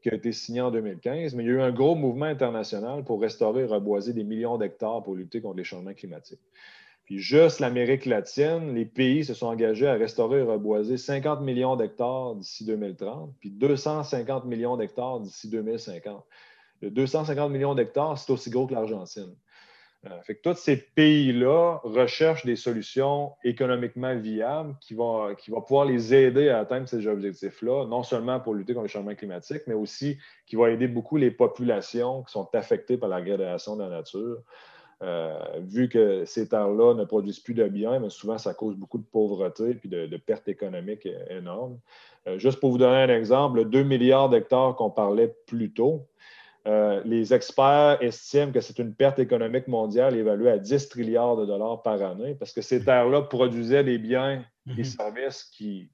qui a été signé en 2015, mais il y a eu un gros mouvement international pour restaurer et reboiser des millions d'hectares pour lutter contre les changements climatiques. Puis juste l'Amérique latine, les pays se sont engagés à restaurer et reboiser 50 millions d'hectares d'ici 2030, puis 250 millions d'hectares d'ici 2050. Le 250 millions d'hectares, c'est aussi gros que l'Argentine. Euh, fait que tous ces pays-là recherchent des solutions économiquement viables qui vont, qui vont pouvoir les aider à atteindre ces objectifs-là, non seulement pour lutter contre le changement climatique, mais aussi qui vont aider beaucoup les populations qui sont affectées par la dégradation de la nature. Euh, vu que ces terres-là ne produisent plus de biens, mais souvent ça cause beaucoup de pauvreté et de, de, pertes économiques énormes. Euh, juste pour vous donner un exemple, le 2 milliards d'hectares qu'on parlait plus tôt, euh, les experts estiment que c'est une perte économique mondiale évaluée à 10 trilliards de dollars par année parce que ces terres-là produisaient des biens et des mhm. services qui,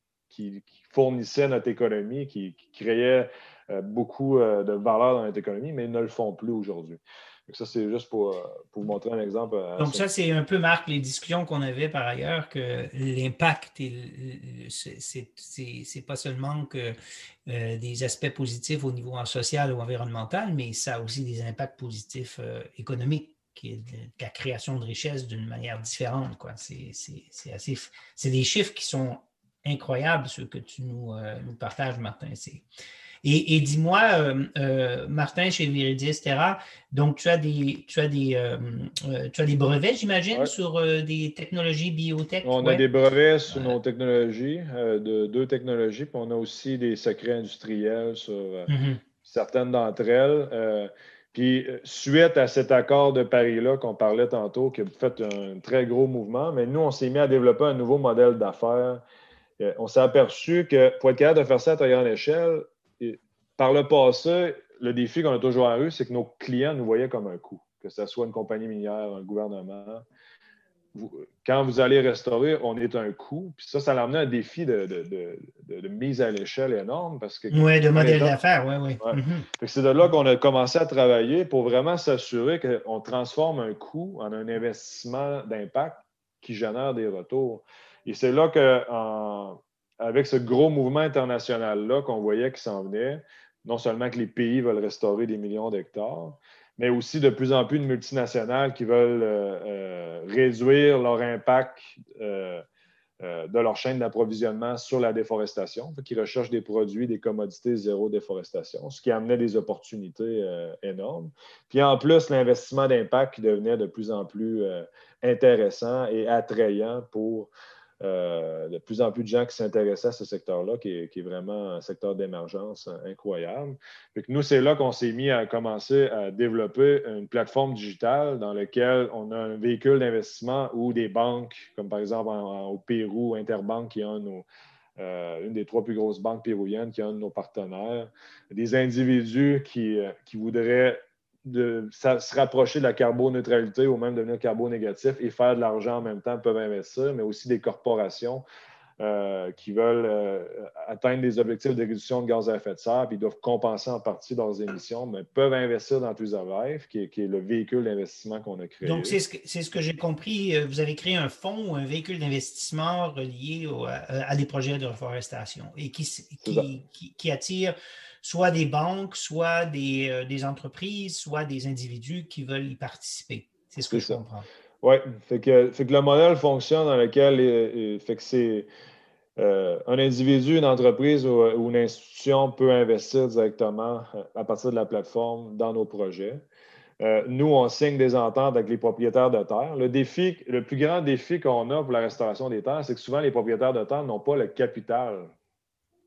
fournissaient notre économie, qui, créaient euh, beaucoup euh, de valeur dans notre économie, mais ils ne le font plus aujourd'hui. Ça, c'est juste pour, euh, pour, vous montrer un exemple. Euh, Donc, ça, c'est un peu, Marc, les discussions qu'on avait par ailleurs, que l'impact, c'est pas seulement que euh, des aspects positifs au niveau social ou environnemental, mais ça a aussi des impacts positifs économiques qui est la création de richesses d'une manière différente. C'est assez. C'est des chiffres qui sont incroyables, ceux que tu nous, nous partages, Martin. Et, dis-moi, euh, euh, Martin, chez Viridis Terra, donc tu as des, tu as des, euh, tu as des brevets, j'imagine, sur des technologies biotech? On a des brevets sur nos technologies, de deux technologies, puis on a aussi des secrets industriels sur mm-hmm. certaines d'entre elles. Puis, suite à cet accord de Paris-là qu'on parlait tantôt, qui a fait un très gros mouvement, mais nous, on s'est mis à développer un nouveau modèle d'affaires. Euh, on s'est aperçu que pour être capable de faire ça à très grande échelle, par le passé, le défi qu'on a toujours eu, c'est que nos clients nous voyaient comme un coût, que ce soit une compagnie minière, un gouvernement quand vous allez restaurer, on est un coût. Puis ça, ça l'a amené un défi de, mise à l'échelle énorme. parce que Oui, de modèle d'affaires, oui, oui. Ouais. Mm-hmm. C'est de là qu'on a commencé à travailler pour vraiment s'assurer qu'on transforme un coût en un investissement d'impact qui génère des retours. Et c'est là qu'avec ce gros mouvement international-là qu'on voyait qui s'en venait, non seulement que les pays veulent restaurer des millions d'hectares, mais aussi de plus en plus de multinationales qui veulent euh, euh, réduire leur impact euh, de leur chaîne d'approvisionnement sur la déforestation, qui recherchent des produits, des commodités zéro déforestation, ce qui amenait des opportunités énormes. Puis en plus, l'investissement d'impact qui devenait de plus en plus intéressant et attrayant pour euh, de plus en plus de gens qui s'intéressaient à ce secteur-là, qui, est vraiment un secteur d'émergence incroyable. nous, c'est là qu'on s'est mis à commencer à développer une plateforme digitale dans laquelle on a un véhicule d'investissement ou des banques, comme par exemple au Pérou, Interbank, qui est euh, une des trois plus grosses banques péruviennes, qui est un de nos partenaires, des individus qui, euh, qui voudraient de se rapprocher de la carboneutralité ou même devenir carbo-négatif et faire de l'argent en même temps peuvent investir, mais aussi des corporations euh, qui veulent euh, atteindre des objectifs de réduction de gaz à effet de serre, puis ils doivent compenser en partie leurs émissions, mais peuvent investir dans Twitter Life, qui est, qui est le véhicule d'investissement qu'on a créé. Donc, c'est ce que, ce que j'ai compris. Euh, vous avez créé un fonds, un véhicule d'investissement relié à, des projets de reforestation et qui, qui, qui attire soit des banques, soit euh, des, entreprises, soit des individus qui veulent y participer. C'est ce que je comprends. Oui, fait que, fait que le modèle fonctionne dans lequel euh, euh, fait que c'est un individu, une entreprise ou, une institution peut investir directement à partir de la plateforme dans nos projets. nous, on signe des ententes avec les propriétaires de terre. Le défi, le plus grand défi qu'on a pour la restauration des terres, c'est que souvent les propriétaires de terre n'ont pas le capital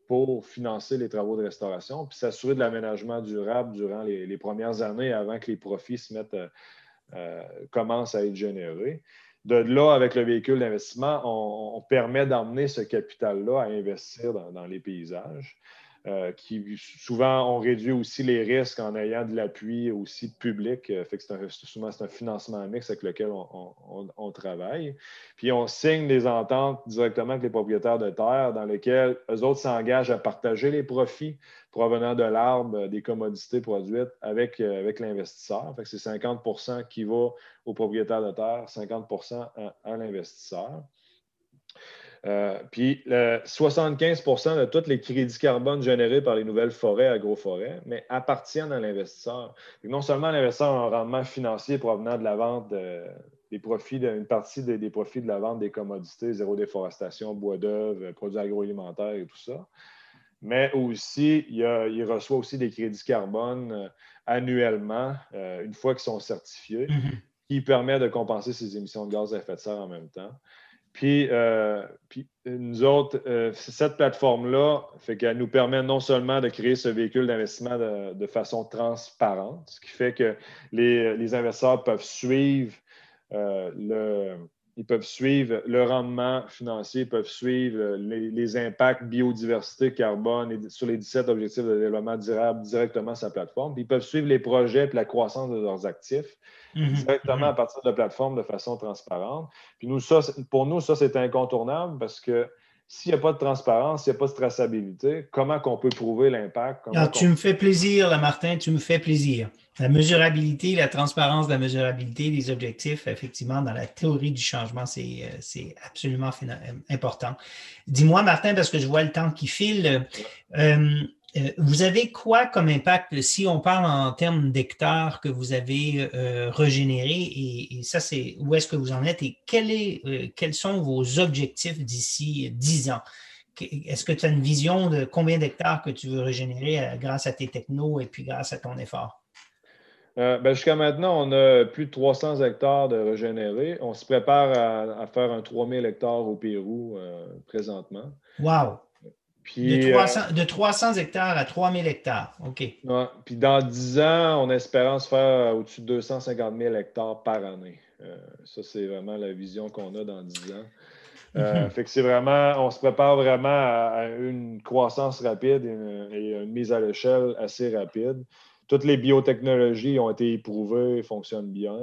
pour financer les travaux de restauration, puis s'assurer de l'aménagement durable durant les, premières années avant que les profits euh, euh, commencent à être générés. De là, avec le véhicule d'investissement, on, permet d'emmener ce capital-là à investir dans les paysages. Euh, qui souvent ont réduit aussi les risques en ayant de l'appui aussi public. Euh, fait que un, souvent, c'est un financement mix avec lequel on, travaille. Puis on signe des ententes directement avec les propriétaires de terre dans lesquelles eux autres s'engagent à partager les profits provenant de l'arbre, des commodités produites avec, euh, avec l'investisseur. Fait que c'est 50% qui va aux propriétaires de terre, 50% à l'investisseur. Euh, puis 75% de tous les crédits carbone générés par les nouvelles forêts, agroforêts, mais appartiennent à l'investisseur. Non seulement l'investisseur a un rendement financier provenant de la vente des profits, une partie des, profits de la vente des commodités, zéro déforestation, bois d'œuvre, produits agroalimentaires et tout ça, mais aussi il, reçoit aussi des crédits carbone euh, annuellement, euh, une fois qu'ils sont certifiés, mm-hmm. qui permet de compenser ses émissions de gaz à effet de serre en même temps. Puis, euh, puis nous autres, euh, cette plateforme-là fait qu'elle nous permet non seulement de créer ce véhicule d'investissement de, façon transparente, ce qui fait que les, investisseurs peuvent suivre euh, le, ils peuvent suivre le rendement financier, ils peuvent suivre les, impacts biodiversité, carbone et sur les 17 objectifs de développement durable directement sur la plateforme. Puis ils peuvent suivre les projets et la croissance de leurs actifs mhm. directement à mhm. partir de la plateforme de façon transparente. Puis nous, ça, pour nous, ça, c'est incontournable parce que s'il n'y a pas de transparence, s'il n'y a pas de traçabilité, comment qu'on peut prouver l'impact? Tu me fais plaisir, là, Martin, tu me fais plaisir. La mesurabilité, la transparence de la mesurabilité des objectifs, effectivement, dans la théorie du changement, c'est euh, absolument important. Dis-moi, Martin, parce que je vois le temps qui file, euh, euh, vous avez quoi comme impact si on parle en termes d'hectares que vous avez euh, régénérés et, ça, c'est où est-ce que vous en êtes et est, quels sont vos objectifs d'ici 10 ans? Est-ce que tu as une vision de combien d'hectares que tu veux régénérer grâce à tes technos et puis grâce à ton effort? Euh, ben, jusqu'à maintenant, on a plus de 300 hectares de régénérés. On se prépare à, faire un 3000 hectares au Pérou euh, présentement. Wow! De, 300, hectares à 3000 hectares. OK. puis dans 10 ans, on espère se faire au-dessus de 250 000 hectares par année. ça, c'est vraiment la vision qu'on a dans 10 ans. Euh, fait que c'est vraiment, on se prépare vraiment à, une croissance rapide et une, mise à l'échelle assez rapide. Toutes les biotechnologies ont été éprouvées et fonctionnent bien.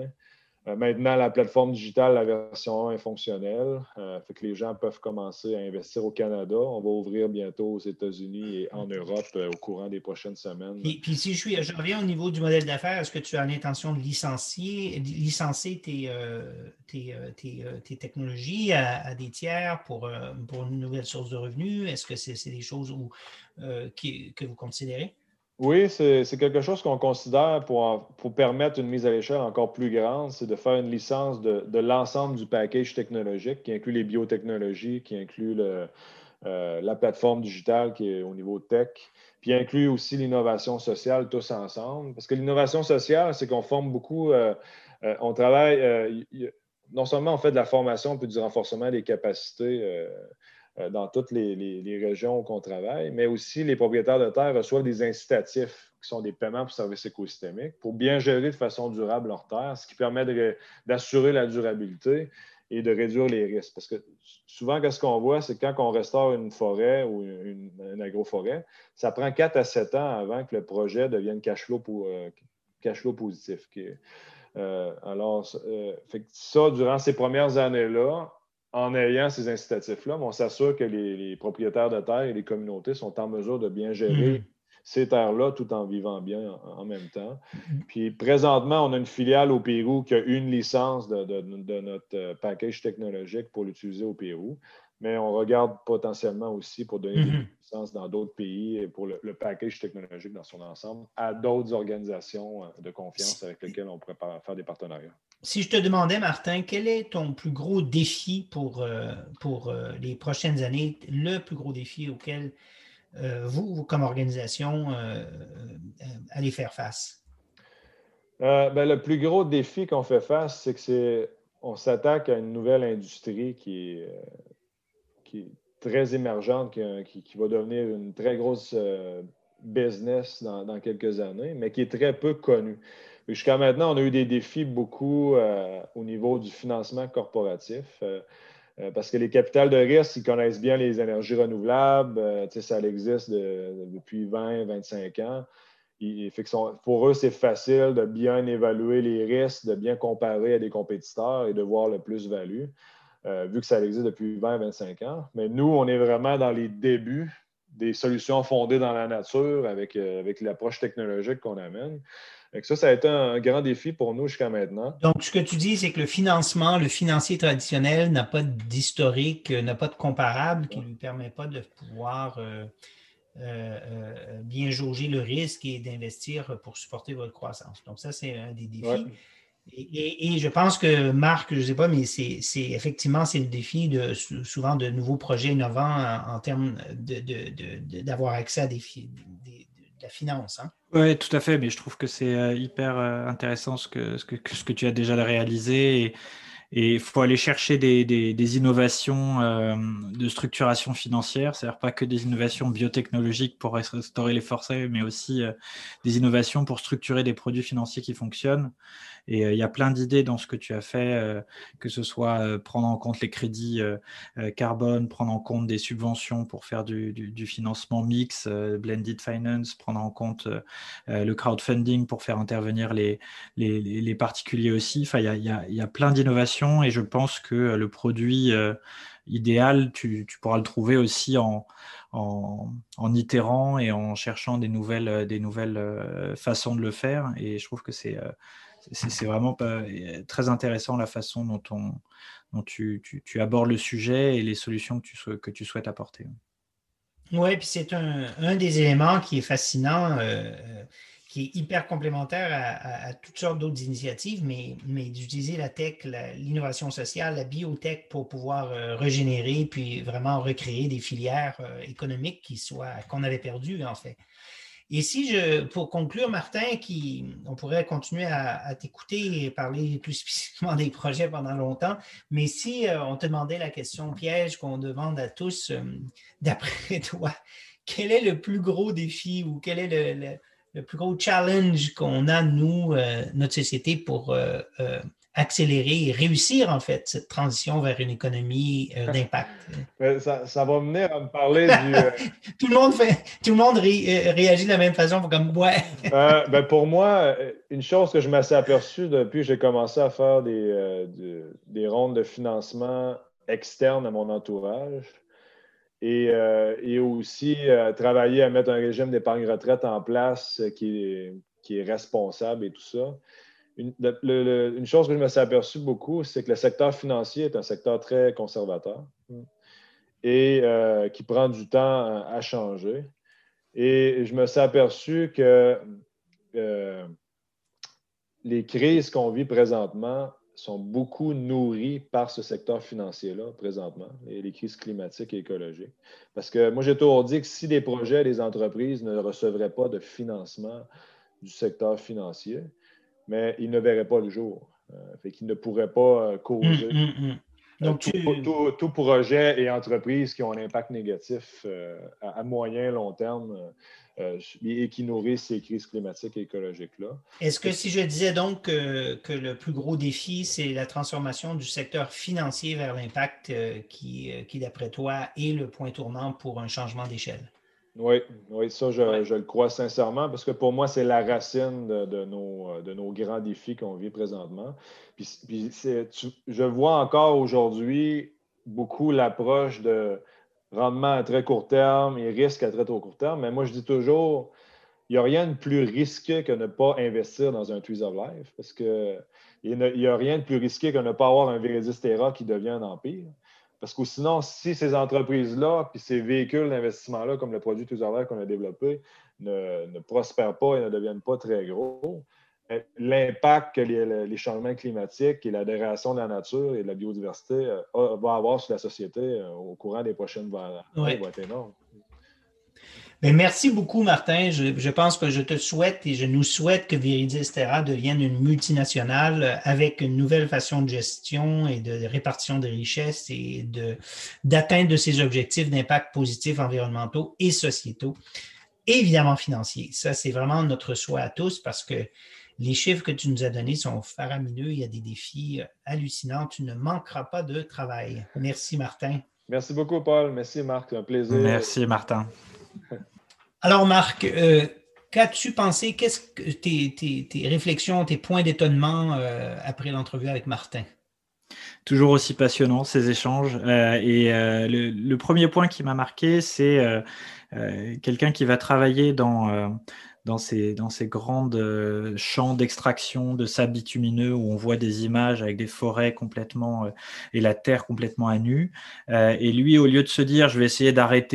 Euh, maintenant, la plateforme digitale, la version 1 est fonctionnelle. Euh, fait que les gens peuvent commencer à investir au Canada. On va ouvrir bientôt aux États-Unis et en Europe euh, au courant des prochaines semaines. Et puis, si je, suis, je reviens au niveau du modèle d'affaires, est-ce que tu as l'intention de licencier, licencer tes, tes, technologies à, des tiers pour, pour une nouvelle source de revenus? Est-ce que c'est des choses où, que vous considérez? Oui, c'est quelque chose qu'on considère pour, permettre une mise à l'échelle encore plus grande, c'est de faire une licence de, l'ensemble du package technologique qui inclut les biotechnologies, qui inclut euh, la plateforme digitale qui est au niveau tech, puis inclut aussi l'innovation sociale tous ensemble. Parce que l'innovation sociale, c'est qu'on forme beaucoup, euh, euh, on travaille, non seulement on fait de la formation puis du renforcement des capacités dans toutes les, régions où on travaille, mais aussi les propriétaires de terre reçoivent des incitatifs qui sont des paiements pour services écosystémiques pour bien gérer de façon durable leur terre, ce qui permet d'assurer la durabilité et de réduire les risques. Parce que souvent, ce qu'on voit, c'est que quand on restaure une forêt ou une, agroforêt, ça prend 4 à 7 ans avant que le projet devienne cash flow, euh, positif. Euh, alors, ça, durant ces premières années-là, en ayant ces incitatifs-là, on s'assure que les, propriétaires de terre et les communautés sont en mesure de bien gérer mm-hmm. ces terres-là tout en vivant bien en, même temps. Mm-hmm. Puis présentement, on a une filiale au Pérou qui a une licence de, notre package technologique pour l'utiliser au Pérou. Mais on regarde potentiellement aussi pour donner des mm-hmm. licences dans d'autres pays et pour le, package technologique dans son ensemble à d'autres organisations euh, de confiance avec lesquelles on pourrait faire des partenariats. Si je te demandais, Martin, quel est ton plus gros défi pour, euh, pour euh, les prochaines années, le plus gros défi auquel euh, vous, comme organisation, allez faire face? Ben, le plus gros défi qu'on fait face, c'est que c'est on s'attaque à une nouvelle industrie qui est, qui est très émergente, qui, qui, va devenir une très grosse business dans, quelques années, mais qui est très peu connue. Jusqu'à maintenant, on a eu des défis beaucoup euh, au niveau du financement corporatif. Euh, euh, parce que les capitales de risque, ils connaissent bien les énergies renouvelables. ça existe depuis 20, 25 ans. pour eux, c'est facile de bien évaluer les risques, de bien comparer à des compétiteurs et de voir le plus-value, vu que ça existe depuis 20, 25 ans. Mais nous, on est vraiment dans les débuts des solutions fondées dans la nature avec, avec l'approche technologique qu'on amène ça, ça a été un grand défi pour nous jusqu'à maintenant. Donc, ce que tu dis, c'est que le financement, le financier traditionnel n'a pas d'historique, euh, n'a pas de comparable qui ne lui permet pas de pouvoir euh, euh, bien jauger le risque et d'investir pour supporter votre croissance. Donc, ça, c'est un des défis. Et, je pense que Marc, je ne sais pas, mais c'est effectivement c'est le défi de souvent de nouveaux projets innovants en, termes d'avoir accès à des, des, la finance. Hein? Oui, tout à fait, mais je trouve que c'est euh, hyper euh, intéressant ce que, ce, que, ce que tu as déjà réalisé. Il faut aller chercher des, des, innovations euh, de structuration financière, c'est-à-dire pas que des innovations biotechnologiques pour restaurer les forêts, mais aussi des innovations pour structurer des produits financiers qui fonctionnent. Et euh, il y a plein d'idées dans ce que tu as fait, euh, que ce soit euh, prendre en compte les crédits carbone, prendre en compte des subventions pour faire du, financement mix, blended finance, prendre en compte le crowdfunding pour faire intervenir les, les, particuliers aussi. Enfin, il y a, plein d'innovations et je pense que le produit idéal, tu, pourras le trouver aussi en, itérant et en cherchant des nouvelles, des nouvelles façons de le faire. Et je trouve que c'est vraiment très intéressant la façon dont, on, tu, abordes le sujet et les solutions que tu, souhaites apporter. Oui, puis c'est un, des éléments qui est fascinant, euh, qui est hyper complémentaire à, toutes sortes d'autres initiatives, mais, d'utiliser la tech, l'innovation sociale, la biotech pour pouvoir euh, régénérer puis vraiment recréer des filières euh, économiques qui soient qu'on avait perdues en fait. Et si je, pour conclure, Martin, qui, on pourrait continuer à, t'écouter et parler plus *laughs* spécifiquement des projets pendant longtemps, mais si euh, on te demandait la question piège qu'on demande à tous, d'après *laughs* toi, quel est le plus gros défi ou quel est le, plus gros challenge qu'on a, nous, euh, notre société, pour accélérer et réussir, en fait, cette transition vers une économie euh, *laughs* d'impact. Ça, ça, va venir à me parler du... Euh, *laughs* tout le monde, fait, tout le monde euh, réagit de la même façon, comme ouais. ben pour moi, une chose que je m'assais aperçu depuis que j'ai commencé à faire des, des rondes de financement externes à mon entourage, et, et, aussi travailler à mettre un régime d'épargne retraite en place qui est, qui est responsable et tout ça une, chose que je me suis aperçu beaucoup, c'est que le secteur financier est un secteur très conservateur et euh, qui prend du temps à changer. Et je me suis aperçu que euh, les crises qu'on vit présentement sont beaucoup nourries par ce secteur financier-là présentement, et les crises climatiques et écologiques. Parce que moi, j'ai toujours dit que si les projets, les entreprises ne recevraient pas de financement du secteur financier, mais il ne verrait pas le jour. Euh, fait qu'il ne pourrait pas euh, causer. Hum, hum, hum. Euh, Donc, tout, projet et entreprise qui ont un impact négatif à, moyen, long terme et qui nourrissent ces crises climatiques et écologiques-là. Est-ce que si je disais donc que, le plus gros défi, c'est la transformation du secteur financier vers l'impact qui, qui d'après toi, est le point tournant pour un changement d'échelle? Oui, oui, ça, je, le crois sincèrement parce que pour moi, c'est la racine de, nos, de, nos, grands défis qu'on vit présentement. Puis, je vois encore aujourd'hui beaucoup l'approche de rendement à très court terme et risque à très court terme. Mais moi, je dis toujours, il n'y a rien de plus risqué que ne pas investir dans un Tweez of Life parce qu'il n'y a, rien de plus risqué que ne pas avoir un Veridistera qui devient un empire. Parce que sinon, si ces entreprises-là, puis ces véhicules d'investissement-là, comme le produit tout qu'on a développé, ne, prospèrent pas et ne deviennent pas très gros, l'impact que les, changements climatiques et la dégradation de la nature et de la biodiversité euh, va avoir sur la société euh, au courant des prochaines années va être énorme. Ben, merci beaucoup, Martin. Je, pense que je te souhaite et je nous souhaite que Viridis Terra devienne une multinationale avec une nouvelle façon de gestion et de répartition des richesses et d'atteinte de, ses objectifs d'impact positif environnementaux et sociétaux, évidemment financiers. Ça, c'est vraiment notre souhait à tous parce que les chiffres que tu nous as donnés sont faramineux. Il y a des défis hallucinants. Tu ne manqueras pas de travail. Merci, Martin. Merci beaucoup, Paul. Merci, Marc. Un plaisir. Merci, Martin. *laughs* Alors, Marc, euh, qu'as-tu pensé? Qu'est-ce que tes, réflexions, tes points d'étonnement euh, après l'entrevue avec Martin? Toujours aussi passionnant ces échanges. Euh, et le, premier point qui m'a marqué, c'est quelqu'un qui va travailler dans dans ces, dans ces grandes euh, champs d'extraction de sable bitumineux où on voit des images avec des forêts complètement euh, et la terre complètement à nu. Euh, et lui, au lieu de se dire je vais essayer d'arrêter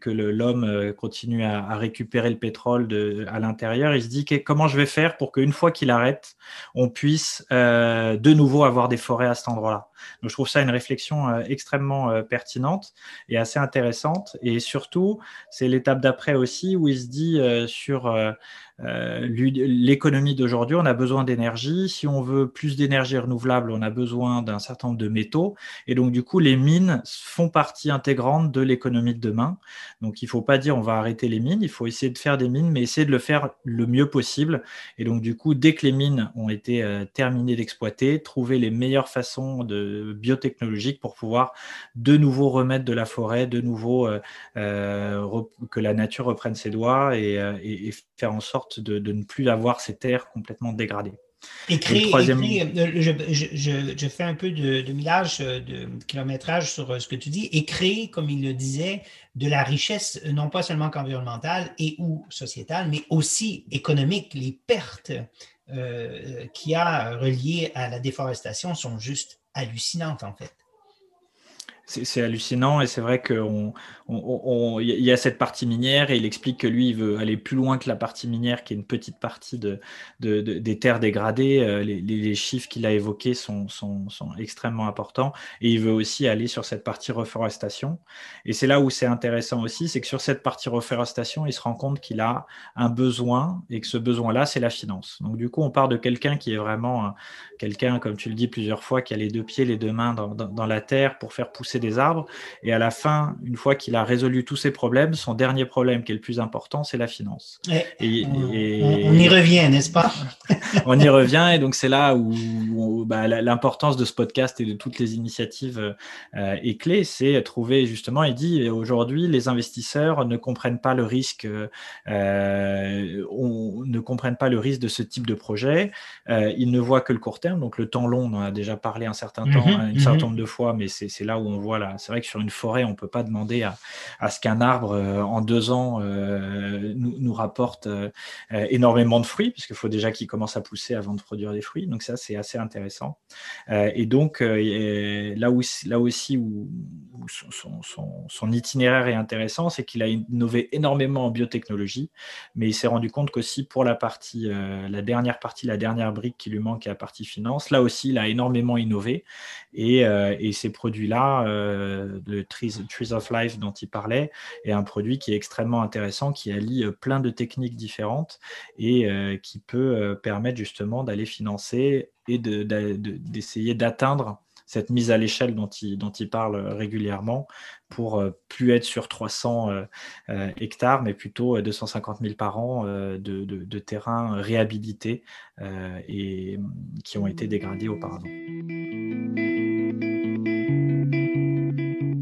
que l'homme continue à, récupérer le pétrole à l'intérieur, il se dit comment je vais faire pour qu'une fois qu'il arrête, on puisse de nouveau avoir des forêts à cet endroit-là? Donc je trouve ça une réflexion extrêmement pertinente et assez intéressante. Et surtout, c'est l'étape d'après aussi où il se dit sur euh, euh, l'économie d'aujourd'hui, on a besoin d'énergie. Si on veut plus d'énergie renouvelable, on a besoin d'un certain nombre de métaux. Et donc, du coup, les mines font partie intégrante de l'économie de demain. Donc, il ne faut pas dire on va arrêter les mines. Il faut essayer de faire des mines, mais essayer de le faire le mieux possible. Et donc, du coup, dès que les mines ont été euh, terminées d'exploiter, trouver les meilleures façons de biotechnologiques pour pouvoir de nouveau remettre de la forêt, de nouveau euh, que la nature reprenne ses doigts et, et faire en sorte de, ne plus avoir ces terres complètement dégradées. Et créer, troisième... Euh, je, fais un peu de, de, millage, euh, de kilométrage sur euh, ce que tu dis, et créer, comme il le disait, de la richesse, non pas seulement qu'environnementale et ou sociétale, mais aussi économique. Les pertes euh, qu'il y a reliées à la déforestation sont juste hallucinantes, en fait. c'est hallucinant et c'est vrai qu'il on, y a cette partie minière et il explique que lui, il veut aller plus loin que la partie minière, qui est une petite partie de, des terres dégradées. Euh, les, chiffres qu'il a évoqués sont, sont, extrêmement importants et il veut aussi aller sur cette partie reforestation. Et c'est là où c'est intéressant aussi, c'est que sur cette partie reforestation, il se rend compte qu'il a un besoin et que ce besoin-là, c'est la finance. Donc du coup, on part de quelqu'un qui est vraiment quelqu'un, comme tu le dis plusieurs fois, qui a les deux pieds, les deux mains dans, dans la terre pour faire pousser des arbres. Et à la fin, une fois qu'il a résolu tous ses problèmes, son dernier problème qui est le plus important, c'est la finance. Et, on, y revient, n'est-ce pas *laughs* On y revient, et donc c'est là où, bah, l'importance de ce podcast et de toutes les initiatives euh, est clé, c'est trouver justement, il dit aujourd'hui, les investisseurs ne comprennent pas le risque, euh, on, ne comprennent pas le risque de ce type de projet, euh, ils ne voient que le court terme, donc le temps long, on en a déjà parlé un certain temps, mhm, un certain mhm. nombre de fois, mais c'est là où on voit là. C'est vrai que sur une forêt, on ne peut pas demander à, à ce qu'un arbre euh, en deux ans euh, nous, rapporte euh, énormément de fruits, puisqu'il faut déjà qu'il commence à pousser avant de produire des fruits. Donc ça, c'est assez intéressant. et donc là, où, là aussi où, son, itinéraire est intéressant, c'est qu'il a innové énormément en biotechnologie, mais il s'est rendu compte qu'aussi pour la partie, la dernière partie, la dernière brique qui lui manque, est la partie finance, là aussi, il a énormément innové. Et, et ces produits-là, le Trees, Trees of Life dont il parlait est un produit qui est extrêmement intéressant, qui allie euh, plein de techniques différentes et euh, qui peut euh, permettre justement d'aller financer et d'essayer d'atteindre cette mise à l'échelle dont il, dont il parle régulièrement pour plus être sur 300 hectares, mais plutôt 250 000 par an de, de, terrains réhabilités et qui ont été dégradés auparavant.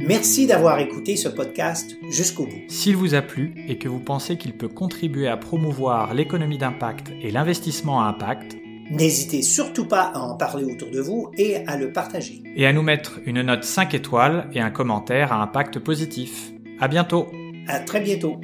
Merci d'avoir écouté ce podcast jusqu'au bout. S'il vous a plu et que vous pensez qu'il peut contribuer à promouvoir l'économie d'impact et l'investissement à impact, n'hésitez surtout pas à en parler autour de vous et à le partager. Et à nous mettre une note 5 étoiles et un commentaire à impact positif. À bientôt. À très bientôt.